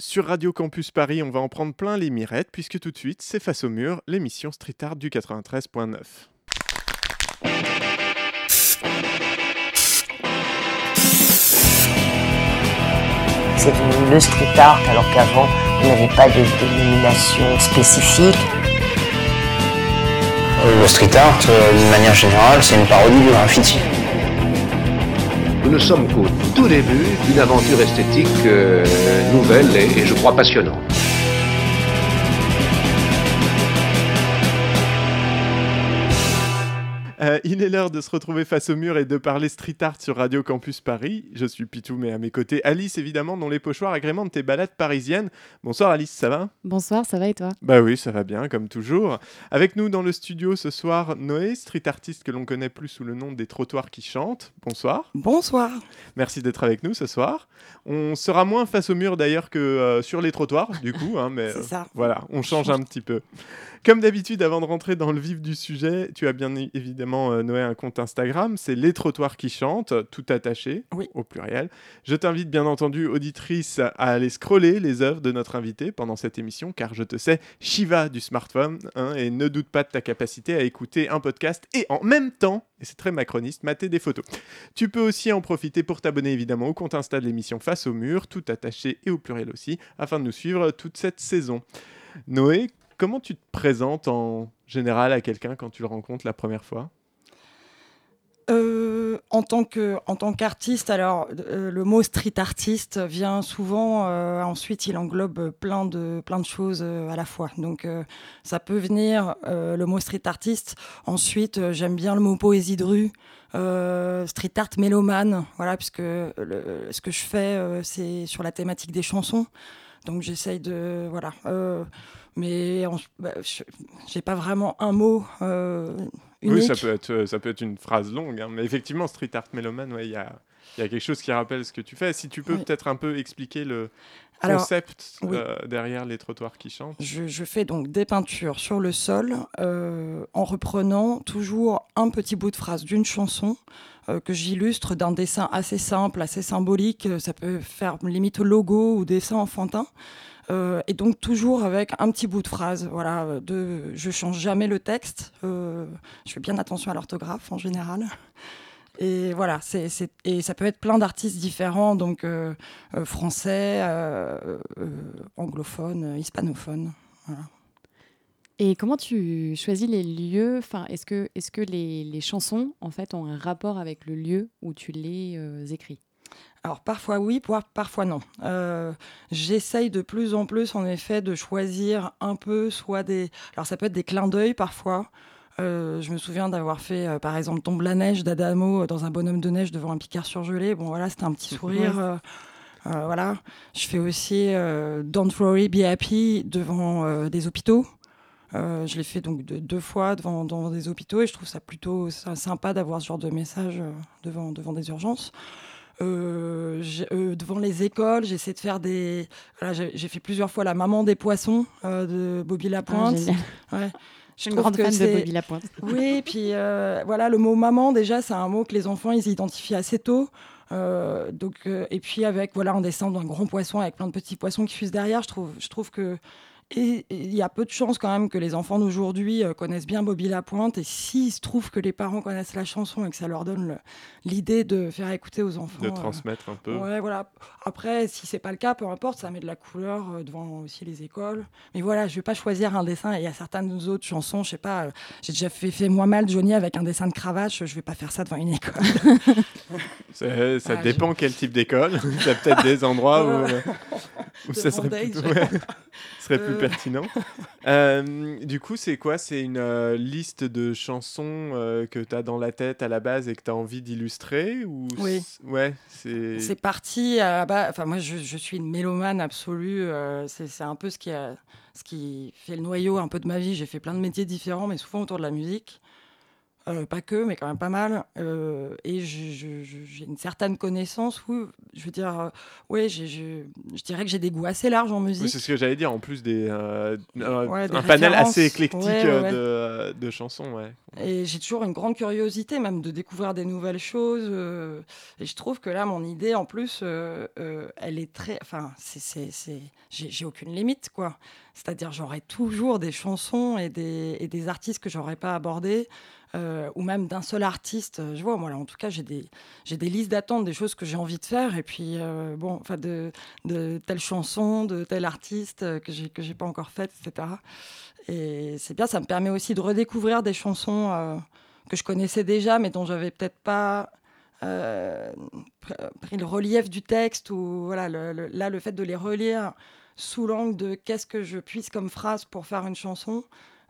Sur Radio Campus Paris, on va en prendre plein les mirettes, puisque tout de suite, c'est Face au mur, l'émission Street Art du 93.9. C'est devenu le street art alors qu'avant, il n'y avait pas de dénomination spécifique. Le street art, euh, d'une manière générale, c'est une parodie du graffiti. Nous ne sommes qu'au tout début d'une aventure esthétique euh, nouvelle et, et je crois passionnante. Euh, il est l'heure de se retrouver face au mur et de parler street art sur Radio Campus Paris. Je suis Pitou, mais à mes côtés, Alice, évidemment, dont les pochoirs agrémentent tes balades parisiennes. Bonsoir Alice, ça va? Bonsoir, ça va et toi? Bah oui, ça va bien, comme toujours. Avec nous dans le studio ce soir, Noé, street artiste que l'on connaît plus sous le nom des trottoirs qui chantent. Bonsoir. Bonsoir. Merci d'être avec nous ce soir. On sera moins face au mur d'ailleurs que euh, sur les trottoirs, du coup, hein, mais C'est ça. euh, voilà, on change un petit peu. Comme d'habitude, avant de rentrer dans le vif du sujet, tu as bien évidemment, euh, Noé, un compte Instagram, c'est Les Trottoirs qui chantent, tout attaché, Oui. au pluriel. Je t'invite bien entendu, auditrice, à aller scroller les œuvres de notre invité pendant cette émission, car je te sais Shiva du smartphone, hein, et ne doute pas de ta capacité à écouter un podcast et en même temps, et c'est très macroniste, mater des photos. Tu peux aussi en profiter pour t'abonner évidemment au compte Insta de l'émission Face au mur, tout attaché et au pluriel aussi, afin de nous suivre toute cette saison. Noé, comment tu te présentes en général à quelqu'un quand tu le rencontres la première fois? Euh, en tant qu'artiste, alors euh, le mot street artiste vient souvent. euh, ensuite, il englobe plein de choses à la fois. Donc, ça peut venir le mot street artiste. Ensuite, j'aime bien le mot poésie de rue. street art mélomane, voilà, puisque ce que je fais, c'est sur la thématique des chansons. Donc j'essaye de voilà, mais bah, je- j'ai pas vraiment un mot euh, unique. Oui, ça peut, être, euh, ça peut être une phrase longue, hein, mais effectivement, street art mélomane, ouais, il y a, il y a quelque chose qui rappelle ce que tu fais. Si tu peux Oui. peut-être un peu expliquer le Alors, concept oui. euh, derrière les trottoirs qui chantent. Je, je fais donc des peintures sur le sol euh, en reprenant toujours un petit bout de phrase d'une chanson euh, que j'illustre d'un dessin assez simple, assez symbolique. Euh, Ça peut faire limite logo ou dessin enfantin. Euh, et donc toujours avec un petit bout de phrase. Voilà, de, je change jamais le texte. euh, je fais bien attention à l'orthographe en général. Et voilà, et ça peut être plein d'artistes différents, donc euh, français, anglophones, euh, hispanophones. Et comment tu choisis les lieux? Enfin, Est-ce que, les, les chansons en fait, ont un rapport avec le lieu où tu les écris? Alors parfois oui, par- parfois non. Euh, J'essaye de plus en plus en effet de choisir un peu soit des... Alors ça peut être des clins d'œil parfois. Euh, je me souviens d'avoir fait euh, par exemple Tombe la neige d'Adamo dans un bonhomme de neige devant un picard surgelé. Bon voilà, c'était un petit sourire. voilà. Je fais aussi Don't Worry, Be Happy devant des hôpitaux. Euh, je l'ai fait donc de- deux fois devant, devant des hôpitaux et je trouve ça plutôt sy- sympa d'avoir ce genre de message devant, devant des urgences. Euh, j'ai- euh, devant les écoles, j'essaie de faire des. Voilà, j'ai j'ai fait plusieurs fois la maman des poissons euh, de Bobby Lapointe. Ah, génial. Ouais. Je suis une grande fan de Bobby Lapointe. Oui, puis voilà, le mot maman, déjà, c'est un mot que les enfants, ils identifient assez tôt. Euh, donc, euh, et puis avec voilà un dessin d'un grand poisson avec plein de petits poissons qui fussent derrière, je trouve, je trouve que et il y a peu de chances quand même que les enfants d'aujourd'hui euh, connaissent bien Bobby Lapointe. Et s'il se trouve que les parents connaissent la chanson et que ça leur donne l'idée de faire écouter aux enfants. De euh, transmettre un peu. Ouais, voilà. Après, si c'est pas le cas, peu importe, ça met de la couleur euh, devant aussi les écoles. Mais voilà, je vais pas choisir un dessin. Il y a certaines autres chansons, je sais pas, euh, j'ai déjà fait, fait moi mal Johnny avec un dessin de cravache, je vais pas faire ça devant une école. Ça Ah, dépend quel type d'école. Il y a peut-être des endroits où, où ça serait, plutôt- ouais, serait plus. Pertinent. Euh, du coup, c'est quoi? C'est une euh, liste de chansons euh, que tu as dans la tête à la base et que tu as envie d'illustrer ou Oui. Ouais, c'est. C'est parti à la base. Enfin, moi, je, je suis une mélomane absolue. c'est c'est un peu ce qui, a, ce qui fait le noyau un peu de ma vie. J'ai fait plein de métiers différents, mais souvent autour de la musique. Euh, pas que, mais quand même pas mal. Euh, et j'ai une certaine connaissance où, je veux dire, euh, ouais, j'ai- je, je dirais que j'ai des goûts assez larges en Oui, musique. c'est ce que j'allais dire, en plus des, euh, un, Ouais, des un panel assez éclectique Ouais, ouais, ouais. De, de chansons. Ouais. Et j'ai toujours une grande curiosité, même de découvrir des nouvelles choses. et je trouve que là, mon idée, en plus, elle est très. Enfin, c'est, j'ai aucune limite, quoi. C'est-à-dire, j'aurai toujours des chansons et des, et des artistes que j'aurais pas abordés, euh, ou même d'un seul artiste. Je vois, moi, là, en tout cas, j'ai des, j'ai des listes d'attente, des choses que j'ai envie de faire. Et puis, euh, bon, enfin, de, de telle chanson, de tel artiste euh, que j'ai, que j'ai pas encore faite, etc. Et c'est bien, ça me permet aussi de redécouvrir des chansons euh, que je connaissais déjà, mais dont j'avais peut-être pas euh, pr- pris le relief du texte. Ou voilà, là, le fait de les relire sous l'angle de qu'est-ce que je puisse comme phrase pour faire une chanson,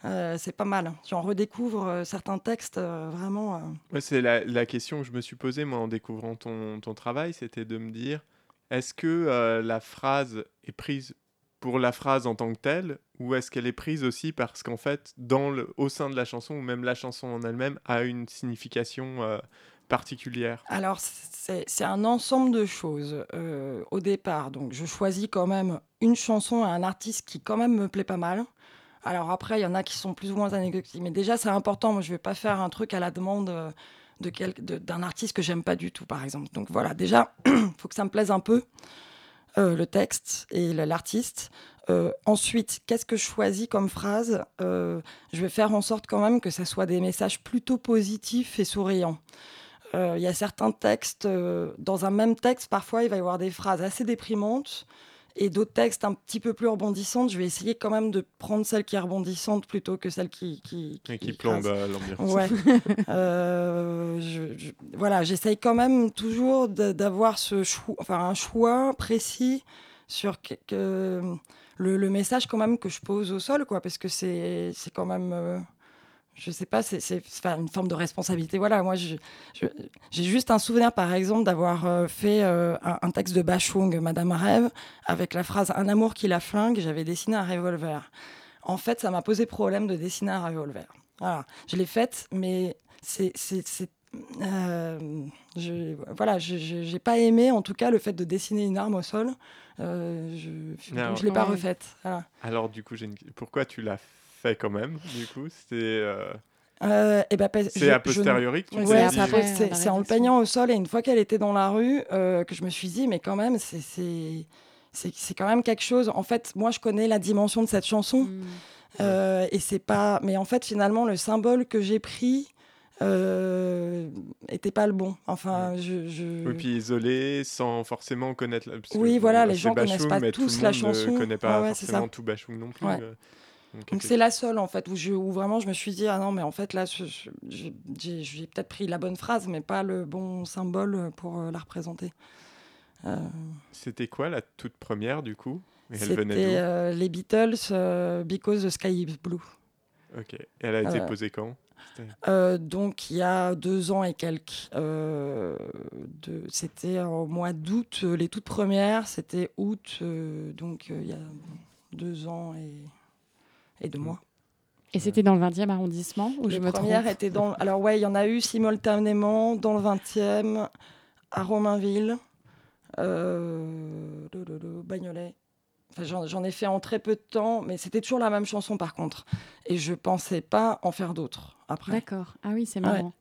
euh, c'est pas mal. J'en redécouvre euh, certains textes euh, vraiment. Ouais, c'est la, la question que je me suis posée moi en découvrant ton, ton travail, c'était de me dire est-ce que la phrase est prise pour la phrase en tant que telle ou est-ce qu'elle est prise aussi parce qu'en fait dans le, au sein de la chanson ou même la chanson en elle-même a une signification particulière? Alors, c'est c'est un ensemble de choses euh, au départ. Donc, je choisis quand même une chanson et un artiste qui, quand même, me plaît pas mal. Alors, après, il y en a qui sont plus ou moins anecdotiques. Mais déjà, c'est important. Moi, je vais pas faire un truc à la demande euh, de quel- d'un artiste que j'aime pas du tout, par exemple. Donc, voilà, déjà, faut que ça me plaise un peu, euh, le texte et l'artiste. Euh, ensuite, qu'est-ce que je choisis comme phrase Je vais faire en sorte quand même que ça soit des messages plutôt positifs et souriants. Il y a certains textes, dans un même texte, parfois il va y avoir des phrases assez déprimantes et d'autres textes un petit peu plus rebondissantes. Je vais essayer quand même de prendre celle qui est rebondissante plutôt que celle qui, qui, et qui plombe euh, l'ambiance Ouais. Euh, je- je- voilà, j'essaye quand même toujours d'avoir ce choix, enfin un choix précis sur que, que- le, le message quand même que je pose au sol, quoi, parce que c'est c'est quand même, euh, je sais pas, c'est une forme de responsabilité. Voilà, moi, j'ai juste un souvenir, par exemple, d'avoir euh, fait euh, un, un texte de Bachung, Madame Rêve, avec la phrase Un amour qui la flingue. J'avais dessiné un revolver. En fait, ça m'a posé problème de dessiner un revolver. Voilà, je l'ai faite, mais c'est. euh, je, voilà, je j'ai pas aimé en tout cas le fait de dessiner une arme au sol. Je donc je l'ai pas Ouais. refaite. Voilà. alors du coup une... pourquoi tu l'as fait quand même du coup c'était euh, Euh, et ben, c'est a posteriori que tu Ouais, c'est en le peignant au sol et une fois qu'elle était dans la rue euh, que je me suis dit mais quand même c'est c'est c'est c'est quand même quelque chose. En fait, moi je connais la dimension de cette chanson Mm. euh, et c'est pas. Mais en fait, finalement, le symbole que j'ai pris euh, était pas le bon. Enfin, je. je- Oui, puis isolé, sans forcément connaître. La... Oui, voilà, les gens connaissent Bachung, pas tout tous la chanson. Ne connaît pas Ouais, ouais, forcément tout Bachung non plus. Donc, c'est la seule en fait où, je, où vraiment je me suis dit ah non mais en fait là j'ai peut-être pris la bonne phrase mais pas le bon symbole pour euh, la représenter. Euh, C'était quoi la toute première du coup? C'était euh, les Beatles, euh, Because the Sky is Blue. Ok. Et elle a été posée quand? Donc il y a deux ans et quelques. De- c'était au mois d'août, les toutes premières, c'était août, donc il y a deux ans et, et deux mois. Et c'était dans le 20e arrondissement où je les me premières trompe étaient dans. Alors ouais, il y en a eu simultanément dans le 20e, à Romainville, euh, de- de- de Bagnolet. Enfin, j'en, ai fait en très peu de temps, mais c'était toujours la même chanson par contre. Et je pensais pas en faire d'autres après. D'accord. Ah oui, c'est Ouais. marrant.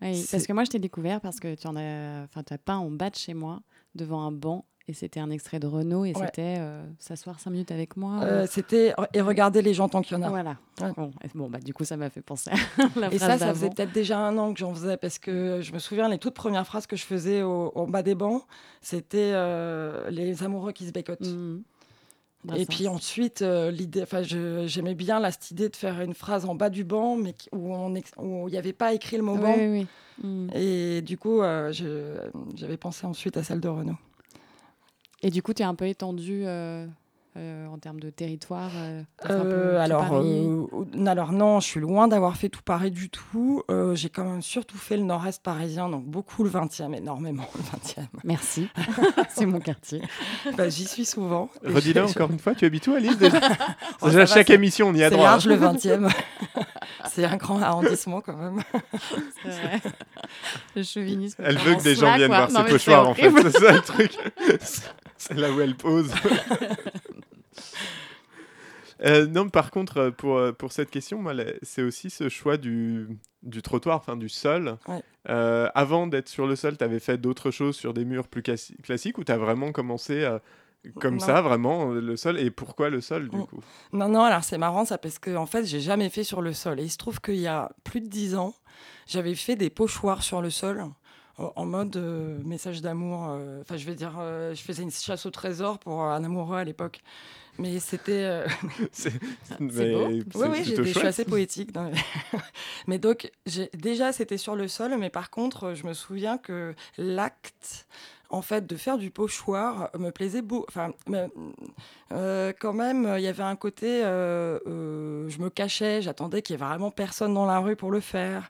Oui, parce que moi, je t'ai découvert parce que tu en as, enfin, tu as peint en bas de chez moi devant un banc et c'était un extrait de Renault et Ouais. c'était euh, s'asseoir cinq minutes avec moi. Euh, c'était et regardez les gens tant qu'il y en a. Voilà. Ouais. Bon, et- bon, bah, du coup, ça m'a fait penser à la Et phrase ça, ça faisait peut-être déjà un an que j'en faisais parce que je me souviens les toutes premières phrases que je faisais au, au bas des bancs, c'était euh, les amoureux qui se bécotent. Mhm. Et Brassens. puis ensuite, euh, l'idée, enfin, j'aimais bien cette idée de faire une phrase en bas du banc, mais où il n'y avait pas écrit le mot Oui, banc. oui, oui. Mhm. Et du coup, euh, j'avais pensé ensuite à celle de Renault. Et du coup, tu es un peu étendu euh, euh, en termes de territoire euh, Euh, alors, euh, non, je suis loin d'avoir fait tout Paris du tout. Euh, J'ai quand même surtout fait le nord-est parisien, donc beaucoup le 20e, énormément le 20e. Merci. c'est mon quartier. Bah, J'y suis souvent. Redis-le je- encore une fois, tu habites où à Lille déjà? Oh, Déjà, va, chaque c'est- émission, on y a C'est droit. hein. large le 20e. C'est un grand arrondissement quand même. Vrai. Le chauvinisme. Elle veut que des gens viennent quoi. voir Non, ses pochoirs, en fait. C'est ça le truc. C'est là où elle pose. Euh, non, par contre, euh, pour, euh, pour cette question, c'est aussi ce choix du, du trottoir, enfin du sol. Ouais. Euh, avant d'être sur le sol, tu avais fait d'autres choses sur des murs plus classi- classiques ou tu as vraiment commencé euh, comme Non. ça, vraiment, le sol Et pourquoi le sol, du Mm. coup? Non, non, alors c'est marrant ça parce que en fait, j'ai jamais fait sur le sol. Et il se trouve qu'il y a plus de dix ans, j'avais fait des pochoirs sur le sol en mode euh, message d'amour. euh, Enfin, je vais dire, euh, je faisais une chasse au trésor pour un amoureux à l'époque. Mais c'était. euh, C'est beau. Oui, oui, je suis assez poétique. non, mais- mais donc, déjà, c'était sur le sol, mais par contre, je me souviens que l'acte, en fait, de faire du pochoir me plaisait beaucoup. Enfin, euh, quand même, il y avait un côté, euh, euh, je me cachais, j'attendais qu'il y ait vraiment personne dans la rue pour le faire.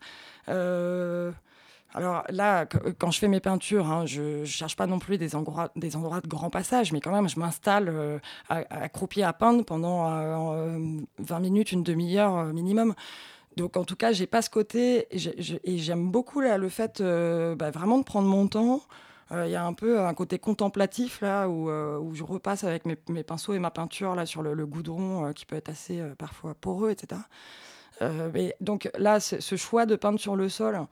Alors là, qu- quand je fais mes peintures, hein, je ne cherche pas non plus des endroits, des endroits de grand passage, mais quand même, je m'installe euh, à- accroupi à peindre pendant euh, euh, 20 minutes, une demi-heure minimum. Donc en tout cas, j'ai pas ce côté, et j'ai- j'ai- et j'aime beaucoup là, le fait bah, vraiment de prendre mon temps. Euh, Il y a un peu un côté contemplatif là, où, euh, où je repasse avec mes, mes pinceaux et ma peinture là sur le, le goudron, euh, qui peut être assez euh, parfois poreux, etc. Euh, mais donc là, ce, choix de peindre sur le sol,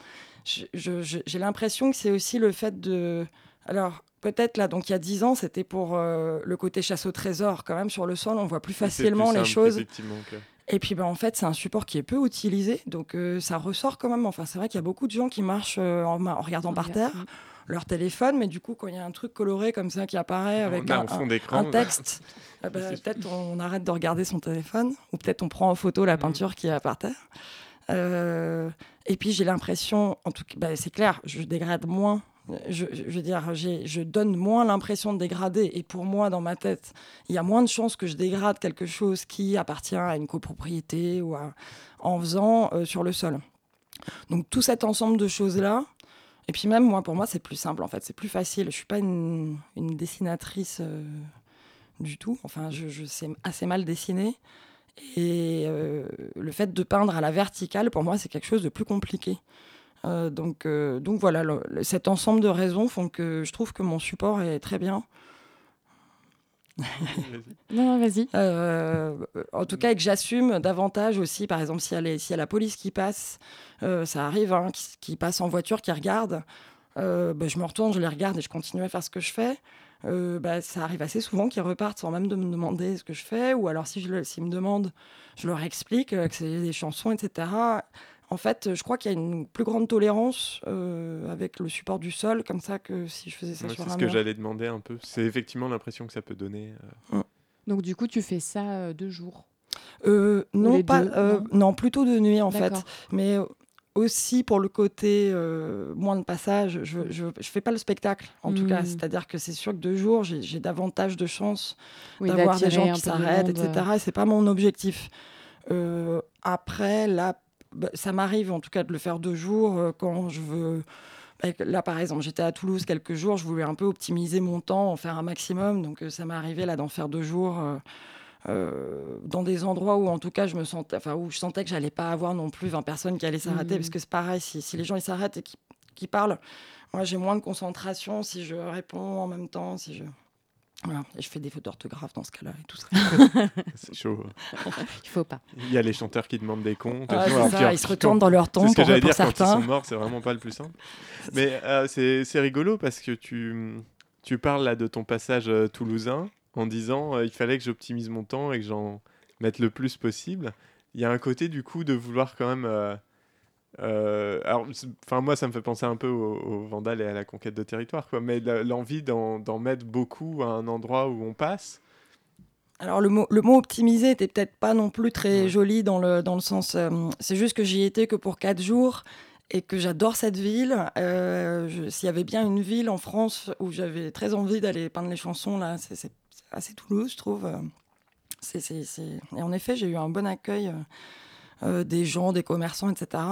j'ai l'impression que c'est aussi le fait de. Alors, peut-être là, donc il y a 10 ans, c'était pour euh, le côté chasse au trésor. Quand même, sur le sol, on voit plus facilement les choses. Et puis, bah, en fait, c'est un support qui est peu utilisé. Donc, euh, ça ressort quand même. Enfin, c'est vrai qu'il y a beaucoup de gens qui marchent euh, en, en regardant par terre. Leur téléphone. Mais du coup, quand il y a un truc coloré comme ça qui apparaît avec un, fond un- texte, bah, C'est- peut-être on arrête de regarder son téléphone. Ou peut-être on prend en photo la Mhm. peinture qui est par terre. Euh, et puis j'ai l'impression, en tout cas, bah, c'est clair, je dégrade moins. Je, je veux dire, je donne moins l'impression de dégrader. Et pour moi, dans ma tête, il y a moins de chances que je dégrade quelque chose qui appartient à une copropriété ou à- en faisant euh, sur le sol. Donc tout cet ensemble de choses-là. Et puis même, moi, pour moi, c'est plus simple, en fait. C'est plus facile. Je suis pas une, dessinatrice euh, du tout. Enfin, je, sais assez mal dessiner. Et euh, le fait de peindre à la verticale, pour moi, c'est quelque chose de plus compliqué. Euh, donc, donc voilà, cet ensemble de raisons font que je trouve que mon support est très bien. Non, non, vas-y. Euh, en tout cas, et que j'assume davantage aussi, par exemple, s'il y, s'il y a la police qui passe, euh, ça arrive, hein, qui, qui passe en voiture, qui regarde, euh, bah, je me retourne, je les regarde et je continue à faire ce que je fais. Euh, bah, ça arrive assez souvent qu'ils repartent sans même de me demander ce que je fais, ou alors si je le- s'ils me demandent, je leur explique euh, que c'est des chansons, etc. En fait, je crois qu'il y a une plus grande tolérance euh, avec le support du sol, comme ça, que si je faisais ça Ouais, sur c'est un ce que j'allais demander un peu. C'est effectivement l'impression que ça peut donner. euh. Donc, du coup, tu fais ça euh, deux jours? Euh, non, pas, deux, euh, non, plutôt de nuit en fait. Mais aussi pour le côté euh, moins de passage, je, je, je fais pas le spectacle en tout cas. Mm. C'est-à-dire que c'est sûr que deux jours, j'ai davantage de chances Oui, d'avoir des gens qui s'arrêtent, etc. Et c'est pas mon objectif. Euh, après, là, ça m'arrive en tout cas de le faire deux jours euh, quand je veux. bah, Là, par exemple, j'étais à Toulouse quelques jours, je voulais un peu optimiser mon temps, en faire un maximum. Donc, euh, ça m'est arrivé là d'en faire deux jours euh, dans des endroits où, en tout cas, je me sentais, enfin, où je sentais que j'allais pas avoir non plus 20 personnes qui allaient s'arrêter, Mhm. parce que c'est pareil, si, si les gens ils s'arrêtent et qui, qui parlent, moi j'ai moins de concentration si je réponds en même temps, si je voilà. Et je fais des fautes d'orthographe dans ce cas-là et tout ça. C'est chaud. Il faut pas. Il y a les chanteurs qui demandent des comptes. C'est ça, ils se retournent dans leur C'est tombe ce que pour, j'allais dire quand ils certains. sont morts, c'est vraiment pas le plus simple. Mais euh, c'est c'est rigolo parce que tu, tu parles là de ton passage euh, toulousain en disant euh, il fallait que j'optimise mon temps et que j'en mette le plus possible. Il y a un côté du coup de vouloir quand même. Euh, alors, enfin moi, ça me fait penser un peu au, au Vandal et à la conquête de territoire, quoi. Mais l'envie d'en mettre beaucoup à un endroit où on passe. Alors le mot, le mot optimisé était peut-être pas non plus très Ouais. joli dans le, dans le sens... euh, c'est juste que j'y étais que pour quatre jours et que j'adore cette ville. Euh, S'il y avait bien une ville en France où j'avais très envie d'aller peindre les chansons, là, c'est assez Toulouse, je trouve. C'est- c'est- Et en effet, j'ai eu un bon accueil euh, euh, des gens, des commerçants, etc.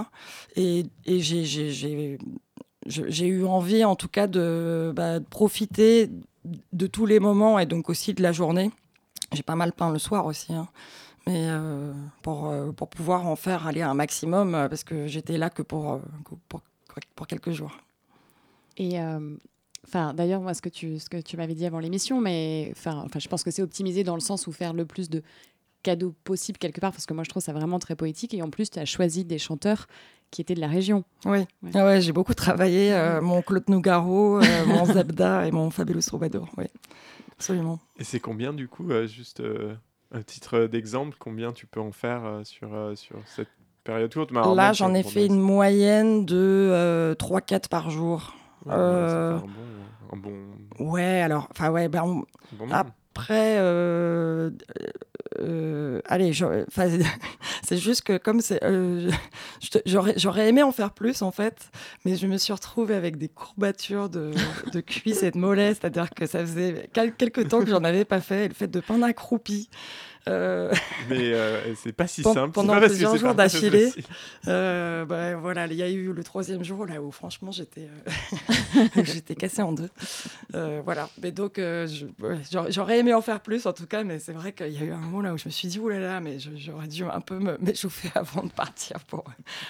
Et, j'ai- eu envie, en tout cas, de, bah, de profiter de tous les moments et donc aussi de la journée. J'ai pas mal peint le soir aussi, hein. mais euh, pour, euh, pour pouvoir en faire aller un maximum, parce que j'étais là que pour, que pour, pour quelques jours. Et enfin, d'ailleurs, moi, ce que tu, m'avais dit avant l'émission, mais enfin, je pense que c'est optimisé dans le sens où faire le plus de cadeaux possible quelque part, parce que moi, je trouve ça vraiment très poétique. Et en plus, tu as choisi des chanteurs qui étaient de la région. Oui, Ouais. Ah ouais, j'ai beaucoup travaillé. euh, mon Claude Nougaro, euh, mon Zabda et mon Fabulous Troubadour. Oui, absolument. Et c'est combien du coup, euh, juste euh, un titre d'exemple, combien tu peux en faire euh, sur, euh, sur cette période courte? Mais alors, Là, j'en ai fait une moyenne de euh, 3-4 par jour. Ouais, fait un bon, un bon, Ouais, alors, enfin, ouais, ben, on- bon. Après, euh, allez, c'est juste que comme c'est, euh, j'aurais aimé en faire plus en fait, mais je me suis retrouvée avec des courbatures de, cuisses et de mollets, c'est-à-dire que ça faisait quel- quelques temps que j'en avais pas fait, le fait de peindre accroupi. Euh, Mais euh, c'est pas si Pen- simple. pendant pas plusieurs jours d'affilée. euh, bah, voilà, il y a eu le troisième jour là où franchement j'étais euh, j'étais cassée en deux. Euh, voilà, mais donc j'aurais- aimé en faire plus en tout cas, mais c'est vrai qu'il y a eu un moment là où je me suis dit oulala, là là, mais j'aurais dû un peu me- m'échauffer avant de partir pour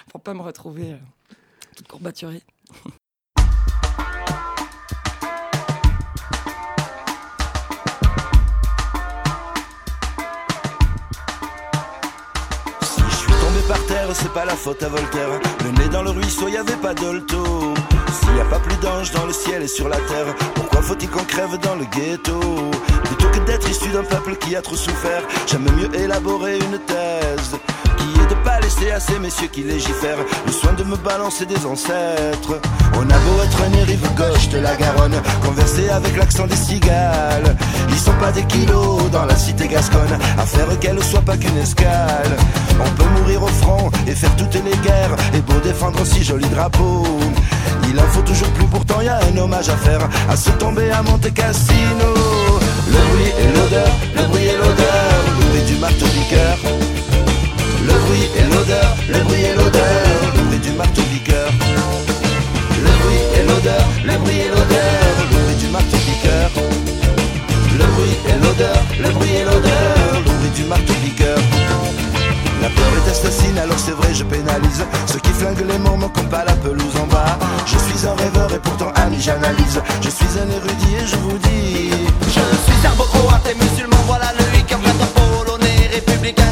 pour pas me retrouver toute courbaturée. c'est pas la faute à Voltaire. Le nez dans le ruisseau, y avait pas d'olto. S'il y a pas plus d'anges dans le ciel et sur la terre, pourquoi faut-il qu'on crève dans le ghetto? Plutôt que d'être issu d'un peuple qui a trop souffert, j'aime mieux élaborer une thèse laisser à ces messieurs qui légifèrent le soin de me balancer des ancêtres. On a beau être né rive gauche de la Garonne, converser avec l'accent des cigales. Ils sont pas des kilos dans la cité gasconne, à faire qu'elle soit pas qu'une escale. On peut mourir au front et faire toutes les guerres, et beau défendre si joli drapeau. Il en faut toujours plus, pourtant y a un hommage à faire, à se tomber à Monte Cassino. Le bruit et l'odeur, le bruit et l'odeur, le bruit du marteau piqueur. Le bruit et l'odeur, le bruit et l'odeur, le du marteau piqueur. Le bruit et l'odeur, le bruit et l'odeur, le du marteau piqueur. Le bruit et l'odeur, le bruit et l'odeur, le du marteau piqueur. La peur est assassine, alors c'est vrai, je pénalise Ceux qui flinguent les mormons comme pas la pelouse en bas Je suis un rêveur et pourtant ami, j'analyse Je suis un érudit et je vous dis Je suis serbo-croate et musulman, voilà le prêtre polonais, républicain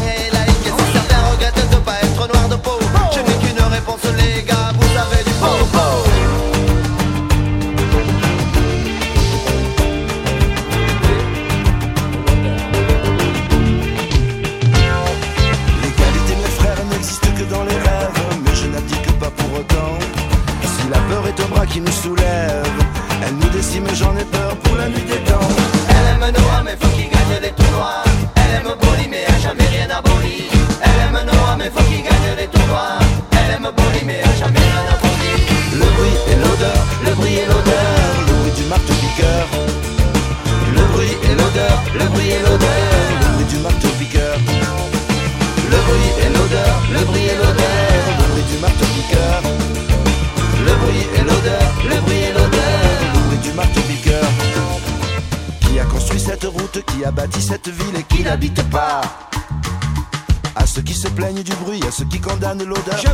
qui condamnent l'odeur.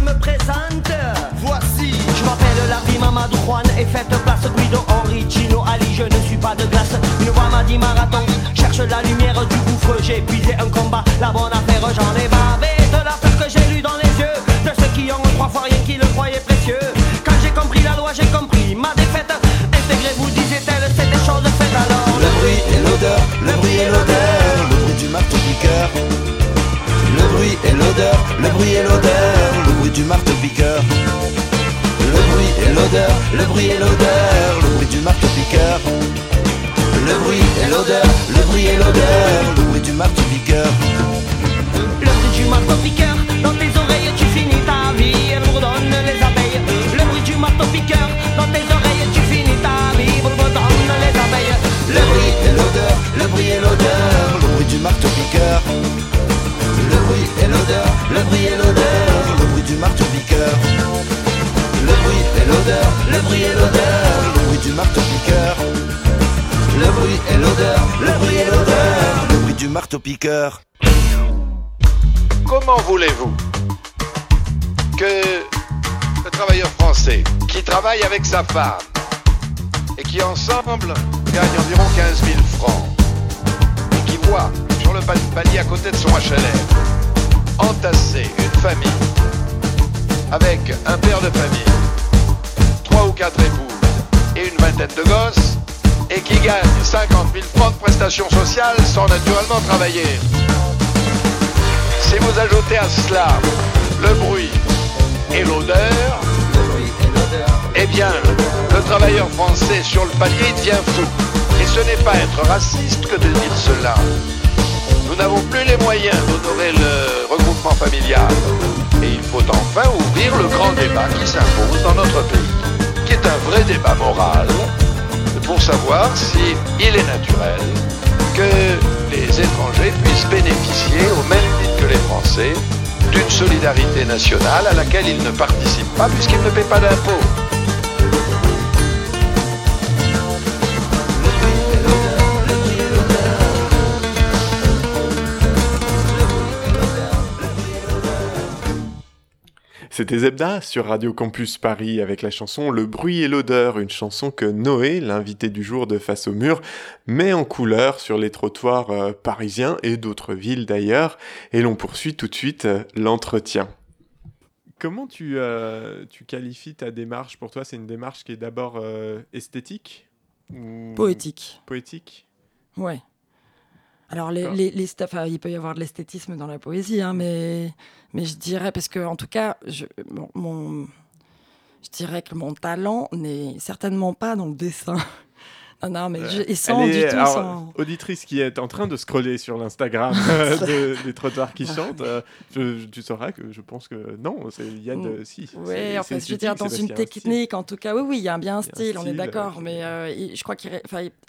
Comment voulez-vous que le travailleur français qui travaille avec sa femme et qui ensemble gagne environ 15 000 francs et qui voit sur le palier à côté de son HLM entasser une famille avec un père de famille, trois ou quatre épouses et une vingtaine de gosses et qui gagne 50 000 francs de prestations sociales sans naturellement travailler. Si vous ajoutez à cela le bruit et l'odeur, eh bien, le travailleur français sur le palier devient fou. Et ce n'est pas être raciste que de dire cela. Nous n'avons plus les moyens d'honorer le regroupement familial. Et il faut enfin ouvrir le grand débat qui s'impose dans notre pays, qui est un vrai débat moral, pour savoir si est naturel que les étrangers puissent bénéficier, au même les Français, d'une solidarité nationale à laquelle ils ne participent pas puisqu'ils ne paient pas d'impôts. C'était Zebda sur Radio Campus Paris avec la chanson Le bruit et l'odeur, une chanson que Noé, l'invité du jour de Face au mur, met en couleur sur les trottoirs euh, parisiens et d'autres villes d'ailleurs. Et l'on poursuit tout de suite euh, l'entretien. Comment tu, euh, tu qualifies ta démarche? Pour toi, c'est une démarche qui est d'abord esthétique Poétique. Poétique? Ouais. Alors, les, les, les il peut y avoir de l'esthétisme dans la poésie, hein, mais, mais je dirais, parce que en tout cas, je, mon, je dirais que mon talent n'est certainement pas dans le dessin. Non, non, mais je, et sans du tout. sans... Auditrice qui est en train de scroller sur l'Instagram des trottoirs qui chantent, euh, tu sauras que je pense que non, il y a de. Si, oui, en fait, je veux dire, dans une technique, en tout cas, oui, oui, il y a bien un style, on est d'accord, mais euh, je crois qu'il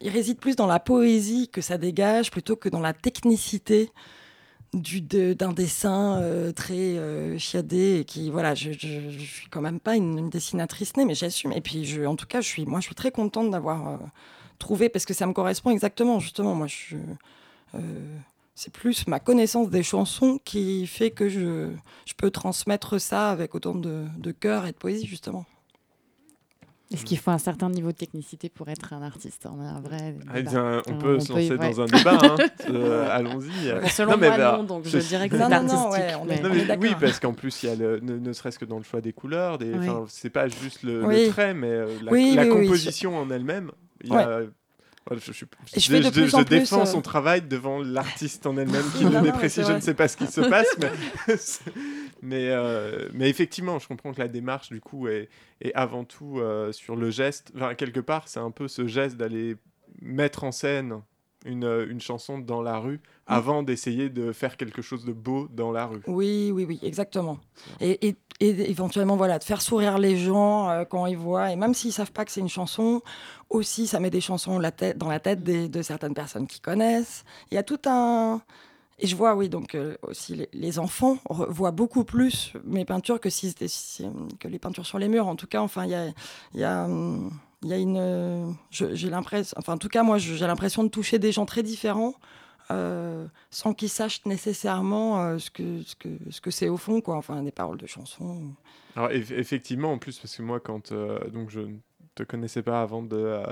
il réside plus dans la poésie que ça dégage plutôt que dans la technicité d'un dessin euh, très chiadé et qui voilà je, je, suis quand même pas une, dessinatrice née mais j'assume et puis je, en tout cas je suis moi je suis très contente d'avoir trouver, parce que ça me correspond exactement, justement. Moi, je, euh, c'est plus ma connaissance des chansons qui fait que je, je peux transmettre ça avec autant de, de cœur et de poésie, justement. Est-ce qu'il faut un certain niveau de technicité pour être un artiste On a un vrai. Ah, on, peut se lancer dans un débat. Hein. Euh, allons-y. selon non, moi, bah, non, donc je, dirais que c'est artistique. mais... oui, parce qu'en plus, il y a le, ne, serait-ce que dans le choix des couleurs, des... c'est pas juste le, trait, mais euh, la, composition en elle-même. Il y a je, je, je, de plus en défends son euh, travail devant l'artiste en elle-même qui le déprécie. Je ne sais pas ce qui se passe, mais, mais, euh, mais, effectivement, je comprends que la démarche, du coup, est, est avant tout euh, sur le geste. Enfin, quelque part, c'est un peu ce geste d'aller mettre en scène une, une, chanson dans la rue avant d'essayer de faire quelque chose de beau dans la rue. Oui, oui, oui, exactement. Et, et, et, éventuellement, voilà, de faire sourire les gens euh, quand ils voient, et même s'ils savent pas que c'est une chanson, aussi, ça met des chansons la tête, dans la tête des, de certaines personnes qui connaissent. Il y a tout un... Et je vois, oui, donc euh, aussi les, enfants voient beaucoup plus mes peintures que, si, que les peintures sur les murs. En tout cas, enfin, il y a, y a hum, il y a une j'ai l'impression enfin en tout cas moi j'ai l'impression de toucher des gens très différents euh, sans qu'ils sachent nécessairement euh, ce que ce que ce que c'est au fond quoi. Enfin des paroles de chansons. Alors effectivement en plus parce que moi quand euh, donc je ne te connaissais pas avant de,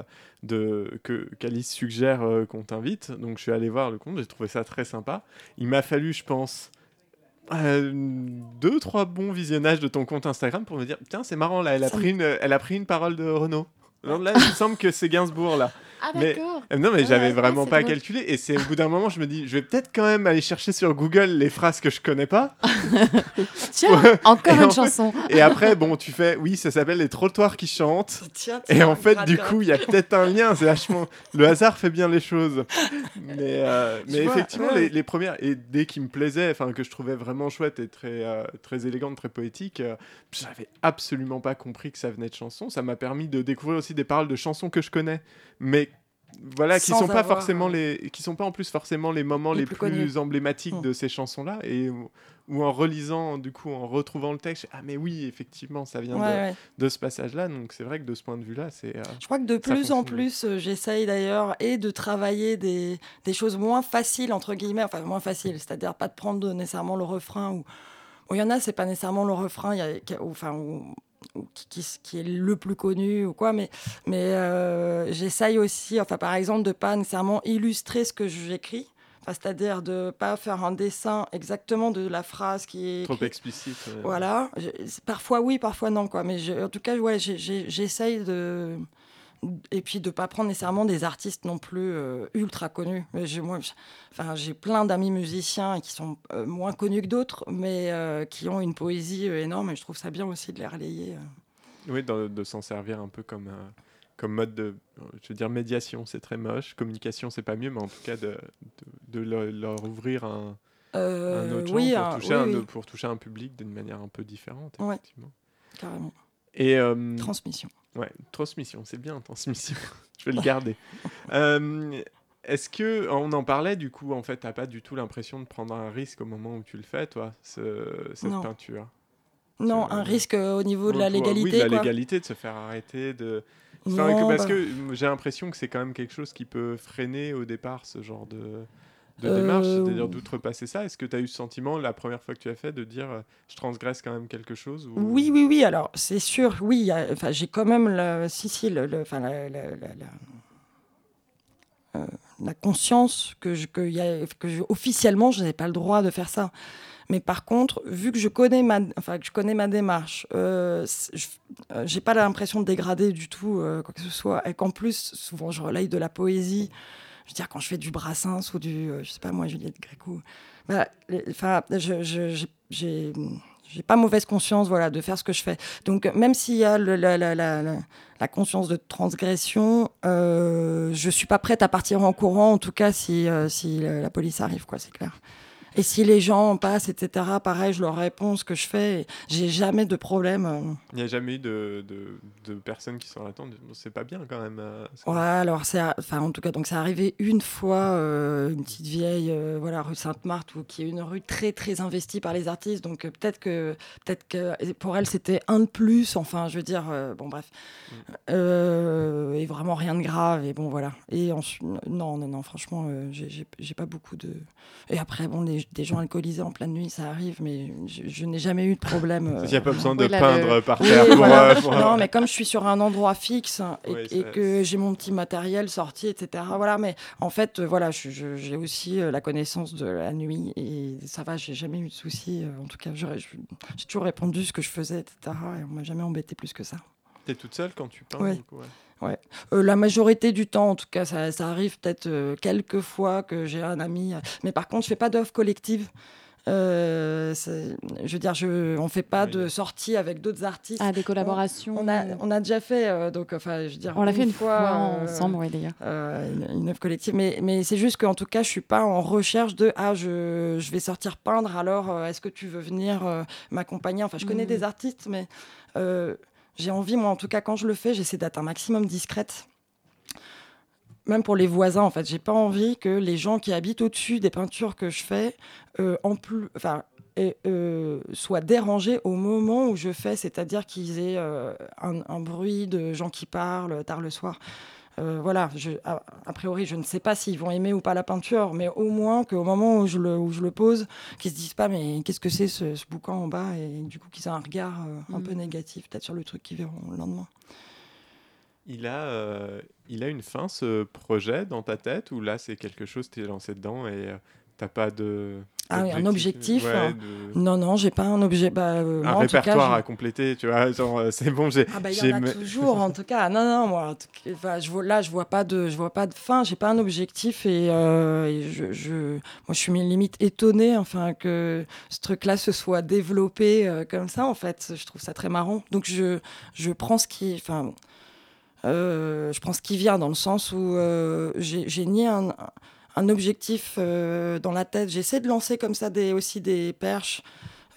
de que qu'Alice suggère qu'on t'invite. Donc je suis allé voir le compte j'ai trouvé ça très sympa. Il m'a fallu je pense deux trois bons visionnages de ton compte Instagram pour me dire tiens c'est marrant là elle a pris une elle a pris une parole de Renault là, il me semble que c'est Gainsbourg, là. Ah, d'accord. Euh, non, mais j'avais vraiment pas calculé. Et c'est au bout d'un moment, je me dis, je vais peut-être quand même aller chercher sur Google les phrases que je connais pas. Tiens, encore une chanson. et après, bon, tu fais, oui, ça s'appelle Les trottoirs qui chantent. et en fait, du coup, il y a peut-être un lien. C'est vachement. Le hasard fait bien les choses. Mais, euh, mais effectivement, les, les, premières, et dès qu'ils me plaisaient, enfin, que je trouvais vraiment chouette et très, euh, très élégante, très poétique, j'avais absolument pas compris que ça venait de chansons. Ça m'a permis de découvrir aussi des paroles de chansons que je connais, mais voilà, qui sont pas forcément euh, les, qui sont pas en plus forcément les moments les les, plus emblématiques Mm. de ces chansons-là, et où en relisant, du coup, en retrouvant le texte, ah mais oui, effectivement, ça vient Ouais, de, ouais. de ce passage-là. Donc c'est vrai que de ce point de vue-là, c'est. euh, Je crois que de plus en plus, euh, j'essaye d'ailleurs et de travailler des, des choses moins faciles, entre guillemets, enfin moins faciles, c'est-à-dire pas de prendre nécessairement le refrain. Ou ou il y en a, c'est pas nécessairement le refrain, il y a, ou- enfin, ou- ou qui, qui- est le plus connu ou quoi, mais, mais euh, j'essaye aussi, enfin par exemple, de pas nécessairement illustrer ce que j'écris. Enfin, c'est-à-dire de pas faire un dessin exactement de la phrase qui est trop explicite. Voilà. Je- Parfois oui, parfois non, quoi. Mais je- en tout cas, ouais, j'essaye de et puis de pas prendre nécessairement des artistes non plus euh, ultra connus. J'ai enfin, plein d'amis musiciens qui sont euh, moins connus que d'autres, mais euh, qui ont une poésie énorme. Et je trouve ça bien aussi de les relayer. Oui, de, de s'en servir un peu comme, comme mode de. Je veux dire, médiation, c'est très moche. Communication, c'est pas mieux, mais en tout cas, de, de, de leur, ouvrir un, un autre oui, genre un- pour, toucher oui, un, oui, pour toucher un public d'une manière un peu différente, Ouais. effectivement. carrément. Et, euh, Transmission. Ouais, transmission, c'est bien, transmission. Je vais le garder. Euh, Est-ce que, on en parlait du coup, en fait, t'as pas du tout l'impression de prendre un risque au moment où tu le fais, toi, ce- cette Non. peinture? Non, un risque euh, au niveau de la légalité. Oui, de la quoi. légalité, de se faire arrêter, de. Enfin, Non, que- parce bah- que j'ai l'impression que c'est quand même quelque chose qui peut freiner au départ ce genre de, de Euh, démarche, c'est-à-dire d'outrepasser ça. Est-ce que tu as eu ce sentiment la première fois que tu as fait de dire euh, je transgresse quand même quelque chose ou... Oui, oui, oui. Alors, c'est sûr, oui. Enfin, j'ai quand même, le, si, si, le, le- enfin, la, la- la- la- euh, la conscience que, je, que, il y a, que je- officiellement, je n'ai pas le droit de faire ça. Mais par contre, vu que je connais ma, enfin, que je connais ma démarche, euh, je euh, j'ai pas l'impression de dégrader du tout euh, quoi que ce soit. Et qu'en plus, souvent, je relaye de la poésie. Veux dire, quand je fais du Brassens ou du, euh, je sais pas moi, Juliette Gréco, enfin, je, j'ai- pas mauvaise conscience voilà de faire ce que je fais. Donc même s'il y a la, la, la, conscience de transgression euh, je suis pas prête à partir en courant en tout cas si, euh, si la police arrive quoi c'est clair et si les gens passent etc pareil je leur réponds ce que je fais j'ai jamais de problème euh. Il n'y a jamais eu de, de, de personnes qui sont en c'est pas bien quand même. euh. Ouais, alors c'est, enfin en tout cas donc c'est arrivé une fois euh, une petite vieille euh, voilà rue Sainte-Marthe où qui est une rue très très investie par les artistes donc euh, peut-être que peut-être que pour elle c'était un de plus enfin je veux dire bon bref Euh, et vraiment rien de grave et bon voilà et ensuite non non non franchement j'ai, pas beaucoup de et après bon des, des gens alcoolisés en pleine nuit ça arrive mais je, je n'ai jamais eu de problème euh, Il n'y a pas besoin de Oui, là, peindre le- par oui, terre pour, voilà. euh, pour- Non, mais comme je suis sur un endroit fixe et, et que j'ai mon petit matériel sorti, etc. Voilà, mais en fait, euh, voilà, j'ai aussi euh, la connaissance de la nuit et ça va, j'ai jamais eu de soucis. en tout cas, j'ai toujours répondu ce que je faisais, etc. Et on m'a jamais embêté plus que ça. T'es toute seule quand tu peins Ouais. ouais. Euh, la majorité du temps, en tout cas, ça, ça arrive peut-être euh, quelques fois que j'ai un ami. euh, Mais par contre, je fais pas d'œuvre collective. Euh, c'est- je veux dire, je, on fait pas Oui. de sortie avec d'autres artistes. Ah, des collaborations. On a, on a déjà fait, euh, donc enfin, je veux dire, On l'a fait une fois, euh, ensemble, oui, d'ailleurs. euh, une, une œuvre collective, mais, mais c'est juste qu'en tout cas, je suis pas en recherche de ah, je, je vais sortir peindre, alors euh, est-ce que tu veux venir euh, m'accompagner? Enfin, je connais Mhm. des artistes, mais euh, j'ai envie, moi, en tout cas, quand je le fais, j'essaie d'être un maximum discrète. Même pour les voisins, en fait, j'ai pas envie que les gens qui habitent au-dessus des peintures que je fais, euh, en plus, enfin, euh, soient dérangés au moment où je fais, c'est-à-dire qu'ils aient euh, un bruit de gens qui parlent tard le soir. Euh, voilà, je, a, a priori, je ne sais pas s'ils vont aimer ou pas la peinture, mais au moins qu'au moment où je le, où je le pose, qu'ils se disent pas, mais qu'est-ce que c'est ce, ce boucan en bas? Et du coup, qu'ils aient un regard euh, un peu négatif, peut-être sur le truc qu'ils verront le lendemain. Il a, euh, il a une fin ce projet dans ta tête ou là c'est quelque chose t'es lancé dedans et euh, t'as pas de Ah oui, un objectif, ouais, hein. de- Non, non, j'ai pas un objet. Bah, euh, un moi, cas, répertoire à compléter tu vois genre euh, c'est bon j'ai Ah bah il y en a toujours en tout cas. Non non moi je vois là je vois pas de je vois pas de fin, j'ai pas un objectif et, euh, et je, je moi je suis limite étonnée enfin que ce truc là se soit développé euh, comme ça en fait, je trouve ça très marrant. Donc je je prends ce qui enfin je prends ce qui vient dans le sens où j'ai j'ai ni un un objectif euh, dans la tête. J'essaie de lancer comme ça des, aussi des perches